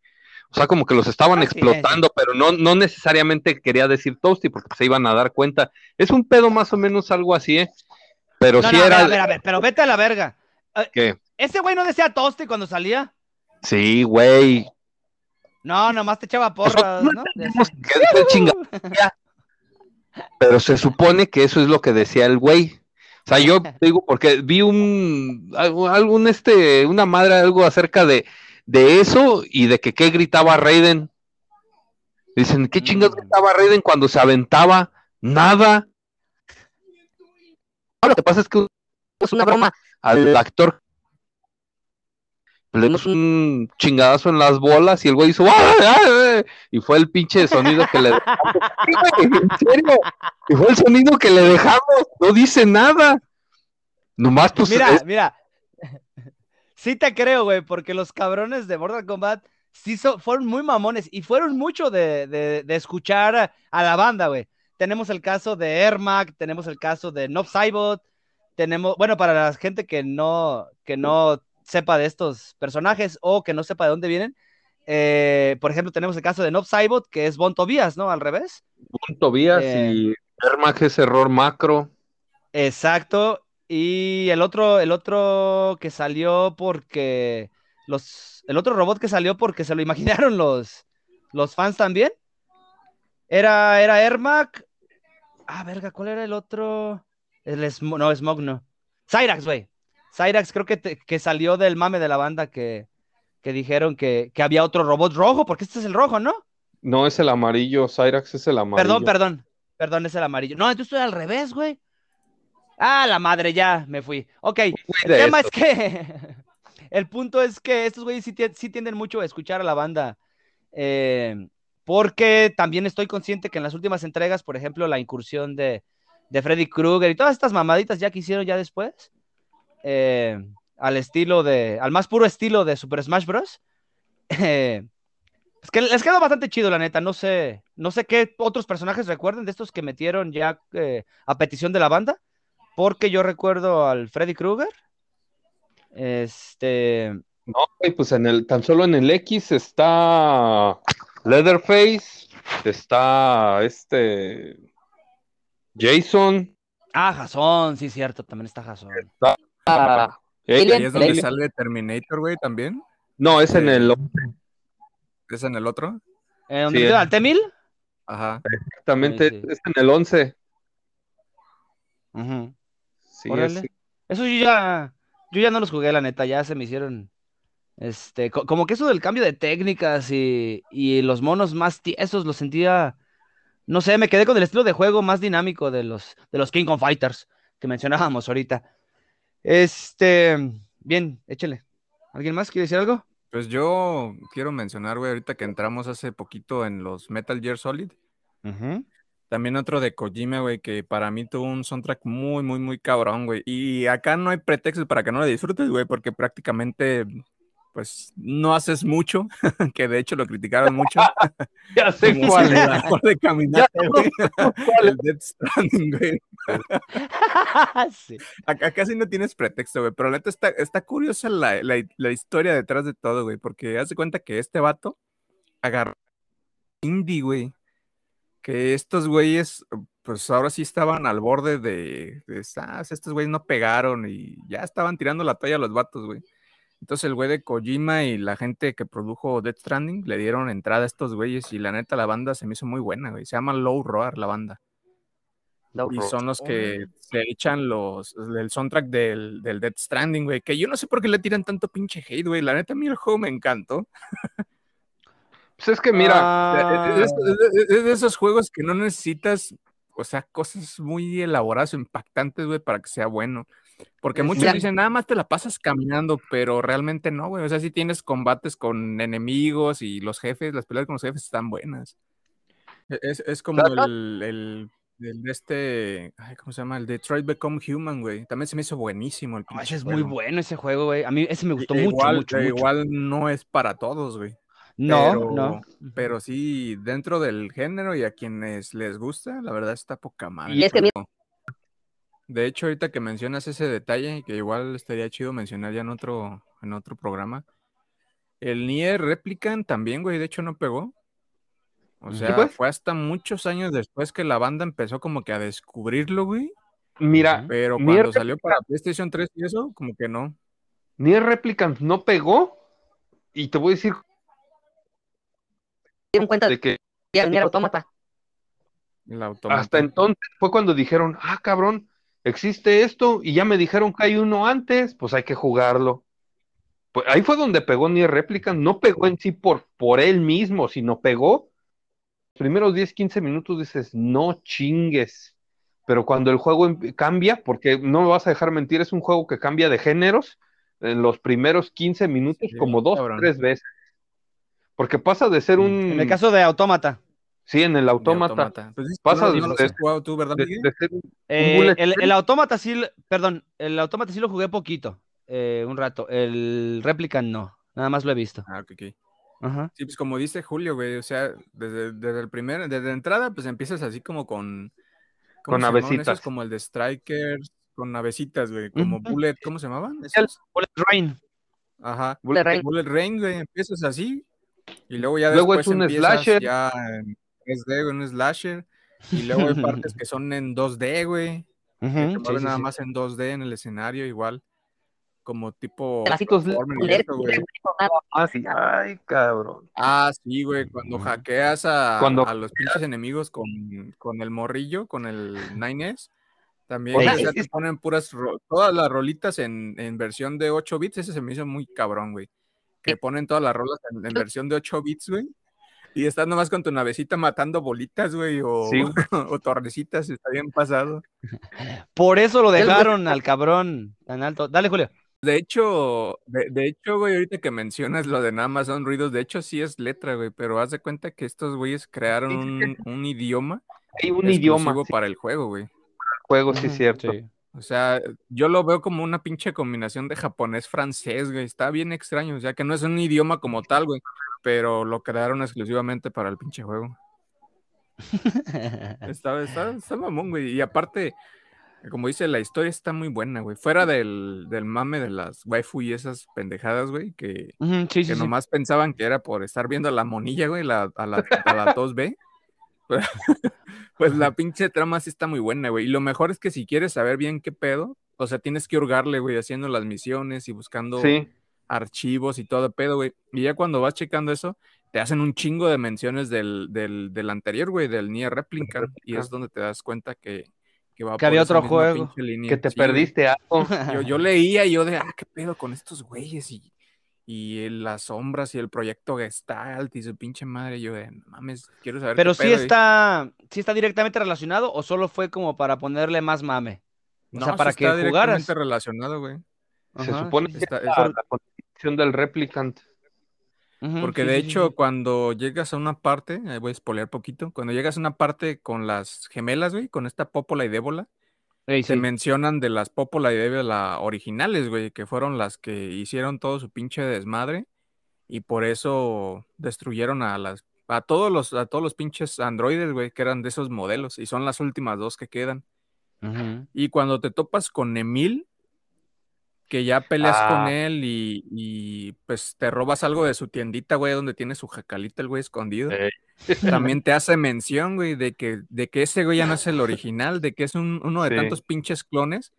O sea, como que los estaban Ah, explotando, pero no, no necesariamente quería decir Toasty porque se iban a dar cuenta. Es un pedo más o menos algo así, ¿eh? Pero No, no, ver, era... a ver, a ver, pero vete a la verga. Eh, ¿Qué? Ese güey no decía toste cuando salía. Sí, güey. No, nomás te echaba porras, ¿no? que fue chingadera, Pero se supone que eso es lo que decía el güey. O sea, yo *laughs* digo, porque vi un, algún este, una madre, algo acerca de, de eso y de que qué gritaba Raiden. Dicen, ¿qué chingados Mm. gritaba Raiden cuando se aventaba? Nada. Lo que pasa es que Es una broma. al actor le dimos un chingadazo en las bolas y el güey hizo y fue el pinche sonido que le dejamos. *laughs* En serio. Y fue el sonido que le dejamos, no dice nada. Nomás pues Mira, es- mira. *laughs* Sí te creo, güey, porque los cabrones de Mortal Kombat sí so- fueron muy mamones y fueron mucho de, de- de escuchar a, a la banda, güey. Tenemos el caso de Ermac, tenemos el caso de Nob Saibot, tenemos, bueno, para la gente que no, que no sepa de estos personajes o que no sepa de dónde vienen, eh, por ejemplo, tenemos el caso de Nob Saibot, que es Bon Tobias, ¿no? Al revés. un Tobías Eh. y Ermac es error macro. Exacto. Y el otro, el otro que salió porque los, el otro robot que salió porque se lo imaginaron los, los fans también. Era, era Ermac. Ah, verga, ¿cuál era el otro? El Smo- no, Smog no. Cyrax, güey. Cyrax creo que, te- que salió del mame de la banda que, que dijeron que, que había otro robot rojo, porque este es el rojo, ¿no? No es el amarillo, Cyrax es el amarillo. Perdón, perdón. Perdón, es el amarillo. No, entonces estoy al revés, güey. Ah, la madre, ya me fui. Ok, el tema es que. *laughs* el punto es que estos güeyes sí, sí tienden mucho a escuchar a la banda. eh, porque también estoy consciente que en las últimas entregas, por ejemplo, la incursión de, Freddy Krueger y todas estas mamaditas ya que hicieron ya después, eh, al estilo de. al más puro estilo de Super Smash Bros. *laughs* eh, es que les quedó bastante chido, la neta. No sé, no sé qué otros personajes recuerden de estos que metieron ya eh, a petición de la banda. Porque yo recuerdo al Freddy Krueger. Este. No, pues en el, tan solo en el X está Leatherface, está este Jason, Ah, Jason, sí, cierto, también está Jason. Ah, eh. Ahí es donde Alien. sale Terminator, güey, también. no, es en Eh, el ¿Es en el otro? Eh, ¿Dónde Sí, metieron es- al T-1000? Ajá. exactamente, sí. es en el 11. Ujú. Sí, Órale. es- Eso yo ya, yo ya no los jugué, la neta, ya se me hicieron, este, co- como que eso del cambio de técnicas y, y los monos más tiesos los sentía, no sé, me quedé con el estilo de juego más dinámico de los, de los King of Fighters que mencionábamos ahorita. Este, bien, échale. ¿Alguien más quiere decir algo? Pues yo quiero mencionar, güey, ahorita que entramos hace poquito en los Metal Gear Solid. También otro de Kojima, güey, que para mí tuvo un soundtrack muy, muy, muy cabrón, güey. Y acá no hay pretextos para que no lo disfrutes, güey, porque prácticamente, pues, no haces mucho, *laughs* que de hecho lo criticaron mucho. *laughs* ya sé como cuál es. simulador de caminata, güey. *laughs* El Death Stranding, güey. Sí. Acá casi no tienes pretexto, güey, pero la neta está, está curiosa la, la- la historia detrás de todo, güey, porque haz de cuenta que este vato agarró indie, güey, que estos güeyes, pues ahora sí estaban al borde de, de "Ah, estos güeyes no pegaron y ya estaban tirando la toalla a los vatos, güey. Entonces el güey de Kojima y la gente que produjo Death Stranding le dieron entrada a estos güeyes y la neta la banda se me hizo muy buena, güey, se llama Low Roar la banda. Low Y Roar. son los que se echan los el soundtrack del, del Death Stranding, güey. Que yo no sé por qué le tiran tanto pinche hate, güey. La neta, a mí el juego me encantó. Pues es que mira, Ah, Es, es- es- es de esos juegos que no necesitas, o sea, cosas muy elaboradas o impactantes, güey, para que sea bueno. Porque muchos dicen, nada más te la pasas caminando, pero realmente no, güey. O sea, si tienes combates con enemigos y los jefes, las peleas con los jefes están buenas. E- Es, es como el, el, el de este, ay, ¿cómo se llama? El Detroit Become Human, güey. También se me hizo buenísimo el ese es muy bueno ese juego, güey. A mí ese me gustó E- mucho, igual, mucho, e mucho. igual no es para todos, güey. No, pero- no. Pero sí, dentro del género y a quienes les gusta, la verdad está poca madre. Y es que pero- De hecho, ahorita que mencionas ese detalle, que igual estaría chido mencionar ya en otro, en otro programa. El Nier Replicant también, güey, de hecho no pegó. O sea, pues. fue hasta muchos años después que la banda empezó como que a descubrirlo, güey. mira, Pero Nier cuando salió para PlayStation 3 y eso, como que no. Nier Replicant no pegó y te voy a decir dieron cuenta de que era *laughs* autómata. El automata. hasta entonces fue cuando dijeron, ah, cabrón, existe esto y ya me dijeron que hay uno antes, pues hay que jugarlo. Pues ahí fue donde pegó Nier Replicant, no pegó en sí por, por él mismo, sino pegó los primeros 10, 15 minutos dices, no chingues. Pero cuando el juego em- cambia, porque no me vas a dejar mentir, es un juego que cambia de géneros en los primeros 15 minutos Sí, como dos o cabrón. tres veces. Porque pasa de ser un... En el caso de Autómata. Sí, en el autómata. Pues, dices que Pasas no, no los de- has jugado tú, ¿verdad, De- Miguel? de ser un Eh, el, el autómata sí, perdón, el autómata sí lo jugué poquito, eh, un rato. El Replicant no, nada más lo he visto. Ah, ok, ok. Ajá. Sí, pues como dice Julio, güey, o sea, desde, desde el primer, desde entrada, pues empiezas así como con... ¿cómo Con navecitas. esos? Como el de Strikers, con navecitas, güey, como. Bullet, ¿cómo se llamaban? Esos? Bullet Rain. Ajá, Bullet Rain. Bullet Rain, güey, empiezas así, y luego ya Luego después es un empiezas slasher. ya en 3D, güey, un slasher, y luego hay partes *laughs* que son en 2D, güey, que sí, mueven sí, nada sí. más en 2D en el escenario, igual, como tipo güey. Ah, sí. Ay, cabrón. Ah, sí, güey, cuando hackeas a, Cuando- a los pinches enemigos con, con el morrillo, con el 9S, también o sea, es- te ponen puras, todas las rolitas en, en versión de 8 bits, ese se me hizo muy cabrón, güey. Que ponen todas las rolas en, en versión de 8 bits, güey. Y estás nomás con tu navecita matando bolitas, güey, o, Sí. *laughs* o torrecitas, está bien pasado. *laughs* Por eso lo dejaron al cabrón tan alto. Dale, Julio. De hecho, de, de hecho, güey, ahorita que mencionas lo de nada más son ruidos, de hecho sí es letra, güey, pero haz de cuenta que estos güeyes crearon un, un idioma Hay un exclusivo idioma. sí, para el juego, güey. juego, sí, cierto. sí. O sea, yo lo veo como una pinche combinación de japonés-francés, güey. Está bien extraño, o sea, que no es un idioma como tal, güey, pero lo crearon exclusivamente para el pinche juego. *laughs* Está, está, está mamón, güey. Y aparte, como dice, la historia está muy buena, güey. Fuera del, del mame de las waifu y esas pendejadas, güey, que, sí, que sí. nomás pensaban que era por estar viendo a la monilla, güey, la, a, la, a la 2B. *laughs* pues la pinche trama sí está muy buena, güey. Y lo mejor es que si quieres saber bien qué pedo, o sea, tienes que hurgarle, güey, haciendo las misiones y buscando Sí. archivos y todo pedo, güey. Y ya cuando vas checando eso, te hacen un chingo de menciones del, del, del anterior, güey, del Nier Replicant. Y es donde te das cuenta que, que va Que había otro juego. Que te Sí, perdiste algo. Yo, yo leía y yo de, ah, qué pedo con estos güeyes y, y las sombras y el proyecto Gestalt y su pinche madre. Yo de, no mames, quiero saber Pero qué sí pedo". Y- está, sí está directamente relacionado o solo fue como para ponerle más mame. O No, sea, sí para está que jugaras. directamente relacionado, güey. Se Ajá, supone sí, que. Está- es está- la, la del replicant. Ujú, Porque sí, de hecho, sí. cuando llegas a una parte, ahí voy a spoilear poquito, cuando llegas a una parte con las gemelas, güey, con esta Popola y Débola, Se sí. mencionan de las Popola y Débola originales, güey, que fueron las que hicieron todo su pinche desmadre y por eso destruyeron a las a todos los a todos los pinches androides, güey, que eran de esos modelos y son las últimas dos que quedan. Y cuando te topas con Emil, que ya peleas Ah. con él y, y, pues te robas algo de su tiendita, güey, donde tiene su jacalita el güey escondido. Eh. También *laughs* te hace mención, güey, de que, de que ese güey ya no es el original, de que es un- uno de Sí. tantos pinches clones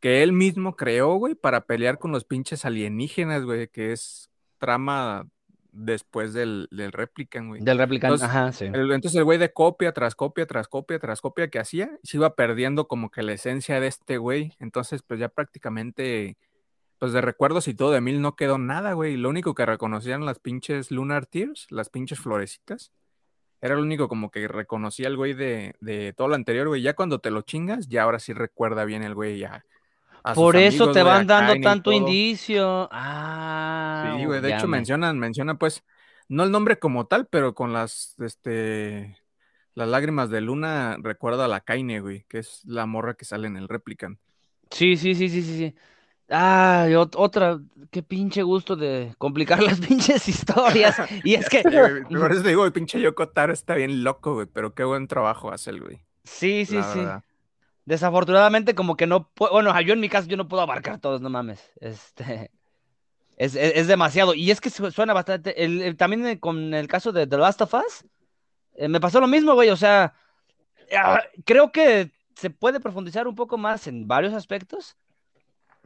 que él mismo creó, güey, para pelear con los pinches alienígenas, güey, que es trama después del, del Replicant, güey. Del replicante, Entonces, ajá, sí. El- entonces el güey de copia tras copia tras copia tras copia que hacía, se iba perdiendo como que la esencia de este güey. Entonces, pues ya prácticamente, pues de recuerdos y todo de Mil no quedó nada, güey. Lo único que reconocían las pinches Lunar Tears, las pinches florecitas. Era lo único como que reconocía el güey de, de todo lo anterior, güey. Ya cuando te lo chingas, ya ahora sí recuerda bien el güey ya. a Por eso te van dando tanto indicio. Ah, Sí, güey, de hecho me- mencionan, menciona pues, no el nombre como tal, pero con las, este, las lágrimas de Luna recuerda a la Kaine, güey, que es la morra que sale en el Replicant. Sí, sí, sí, sí, sí, sí. Ay, ot- otra, qué pinche gusto de complicar *laughs* las pinches historias. *laughs* Y es que, Por eso te digo, el pinche Yoko Taro está bien loco, güey, pero qué buen trabajo hace el güey. sí, sí, sí. Desafortunadamente, como que no puedo, bueno, yo en mi caso yo no puedo abarcar todos, no mames. Este, *laughs* es, es- es demasiado. Y es que su- suena bastante. el- el- también eh, con el caso de The Last of Us, eh, me pasó lo mismo, güey. O sea, ah, creo que se puede profundizar un poco más en varios aspectos.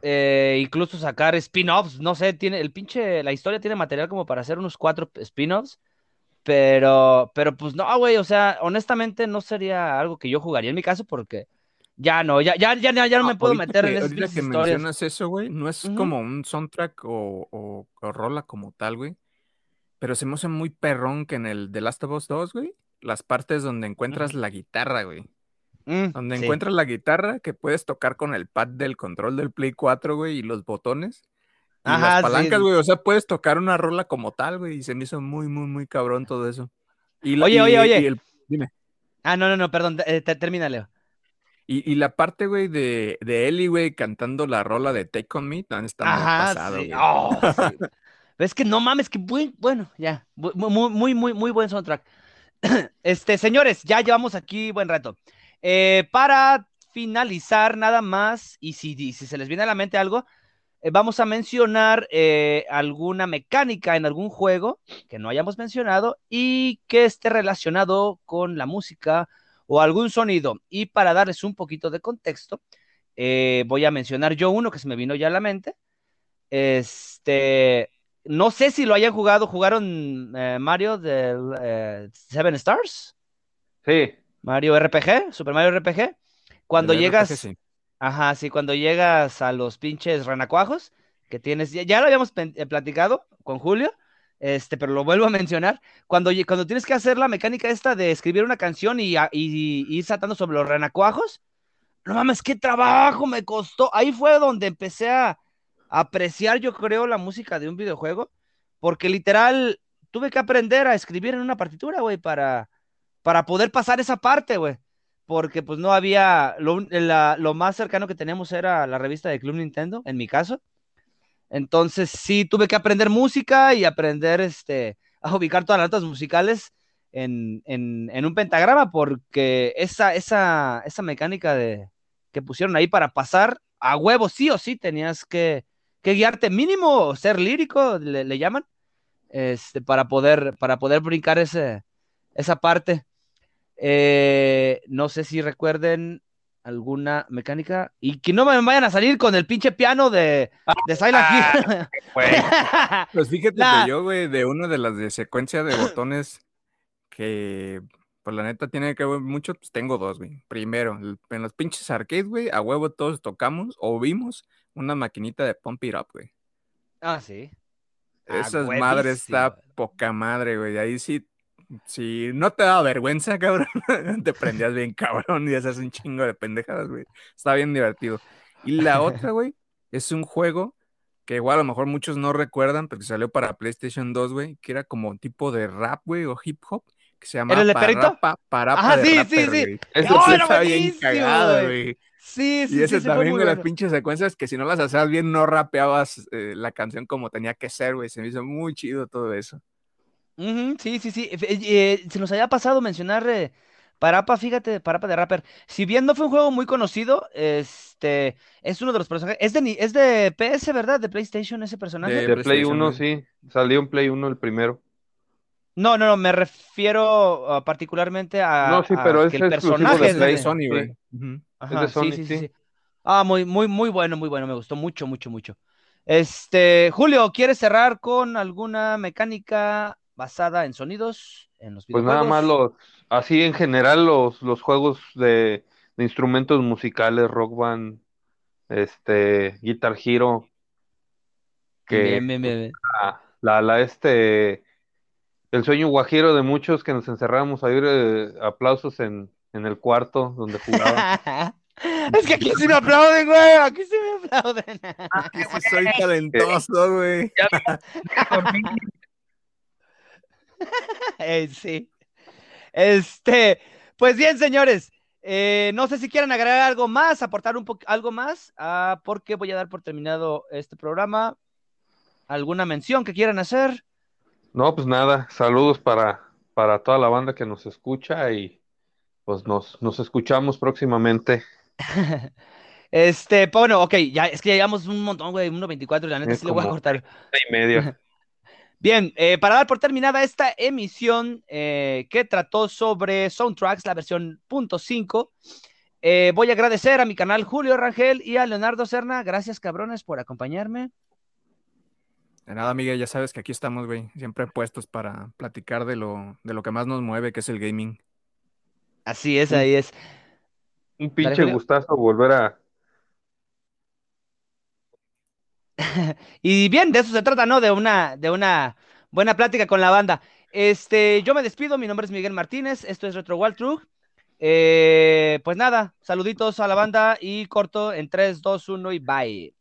Eh, incluso sacar spin-offs, no sé, tiene el pinche, la historia tiene material como para hacer unos cuatro spin-offs. Pero, pero pues no, güey, o sea, honestamente no sería algo que yo jugaría en mi caso porque ya no, ya, ya, ya, ya, ya no me puedo ahorita meter que- en esas ahorita pinches que historias. mencionas eso, güey, no es como un soundtrack o, o, o rola como tal, güey, pero se me hace muy perrón que en el The Last of Us 2, güey, las partes donde encuentras la guitarra, güey. Mm, Donde sí. encuentras la guitarra que puedes tocar con el pad del control del Play 4, güey, y los botones. Y Ajá, las palancas, güey. O sea, puedes tocar una rola como tal, güey. Y se me hizo muy, muy, muy cabrón todo eso. Y la- Oye, y- oye, oye. Dime. Ah, no, no, no, perdón, eh, te- termina, Leo. Y, y la parte, güey, de, de Ellie, güey, cantando la rola de Take On Me, también está muy pasado, sí. Oh, sí. *laughs* Es que no mames, que buen, bueno, ya, muy, muy, muy, muy buen soundtrack. *clears throat* Este, señores, ya llevamos aquí buen rato. Eh, para finalizar, nada más, y si, se les viene a la mente algo, eh, vamos a mencionar eh, alguna mecánica en algún juego que no hayamos mencionado y que esté relacionado con la música o algún sonido. Y para darles un poquito de contexto, voy a mencionar yo uno que se me vino ya a la mente. Este, no sé si lo hayan jugado, jugaron Mario eh, Seven Stars, Sí, Mario RPG, Super Mario RPG. Cuando llegas, RPG, sí. ajá, sí, cuando llegas a los pinches renacuajos que tienes, ya, ya lo habíamos eh, platicado con Julio, este, pero lo vuelvo a mencionar. Cuando, cuando tienes que hacer la mecánica esta de escribir una canción y, a- y- y ir saltando sobre los renacuajos, no mames, qué trabajo me costó. Ahí fue donde empecé a apreciar, yo creo, la música de un videojuego, porque literal tuve que aprender a escribir en una partitura, güey, para, para poder pasar esa parte, güey. Porque pues no había, la- lo más cercano que teníamos era la revista de Club Nintendo, en mi caso. Entonces sí, tuve que aprender música y aprender este, a ubicar todas las notas musicales en, un pentagrama, porque esa, esa, esa mecánica de, que pusieron ahí para pasar a huevo, sí o sí, tenías que, que guiarte mínimo, ser lírico, le, le llaman, este, para poder, para poder brincar ese, esa parte. Eh, no sé si recuerden alguna mecánica y que no me vayan a salir con el pinche piano de, de Silent Hill. *laughs* Pues fíjate La- que yo, güey, de una de las de secuencia de botones que, pues la neta tiene que ver mucho, pues tengo dos, güey. Primero, en los pinches arcades, güey, a huevo todos tocamos o vimos una maquinita de Pump It Up, güey. ah, sí. A Esas madres está poca madre, güey. Ahí sí, si no te da vergüenza, cabrón, *laughs* te prendías bien cabrón y haces un chingo de pendejadas, güey. Está bien divertido. Y la otra, *laughs* güey, es un juego que igual a lo mejor muchos no recuerdan, porque salió para PlayStation 2, güey, que era como tipo de rap, güey, o hip hop, que se llamaba el de perrito? Parapa, Ajá, de sí, Rapper, sí, sí. Ese ¡Oh, sí era está bien cagado, güey! güey. Sí, sí, Y sí, ese sí, también las pinches secuencias que si no las hacías bien, no rapeabas eh, la canción como tenía que ser, güey. Se me hizo muy chido todo eso. Sí, sí, sí. Eh, eh, se nos había pasado mencionar eh, Parapa, fíjate, Parapa de Rapper. Si bien no fue un juego muy conocido, este es uno de los personajes. Es de, es de PS, ¿verdad? De PlayStation ese personaje. De de Play PlayStation, 1, güey. sí. Salió en Play 1 el primero. No, no, no, me refiero ah, particularmente a, No, sí, a pero que es el personaje de es de Play. Sony, güey. sí. Ajá, de Sony, sí, sí, sí. sí. Ah, muy, muy, muy bueno, muy bueno. Me gustó mucho, mucho, mucho. Este, Julio, ¿quieres cerrar con alguna mecánica basada en sonidos en los Pues videojuegos? nada más los, así en general los, los juegos de, de instrumentos musicales, Rock Band, este, Guitar Hero, que Bien, bien, bien, bien. la, la, la, este, el sueño guajiro de muchos que nos encerrábamos a oír eh, aplausos en, en el cuarto donde jugábamos. *laughs* Es que aquí sí me aplauden, güey. Aquí sí me aplauden. Que sí soy talentoso, güey. *laughs* *laughs* *laughs* Sí. Este, pues bien, señores. eh, no sé si quieren agregar algo más, aportar un poco algo más, ah, porque voy a dar por terminado este programa. ¿Alguna mención que quieran hacer? No, pues nada, saludos para, para toda la banda que nos escucha y pues nos, nos escuchamos próximamente. *laughs* Este, pues, bueno, ok, ya es que ya llevamos un montón, güey, 1.24 y la neta Es sí le voy a cortar. y media. *laughs* Bien, eh, para dar por terminada esta emisión eh, que trató sobre soundtracks, la versión .5, eh, voy a agradecer a mi canal Julio Rangel y a Leonardo Serna. Gracias, cabrones, por acompañarme. De nada, Miguel, ya sabes que aquí estamos, güey. Siempre puestos para platicar de lo, de lo que más nos mueve, que es el gaming. Así es, ahí es. Un pinche gustazo volver a, *laughs* Y bien, de eso se trata, ¿no? De una, de una buena plática con la banda. Este, yo me despido, mi nombre es Miguel Martínez, esto es Retro Walkthrough. Eh, pues nada, saluditos a la banda y corto en 3, 2, 1 y bye.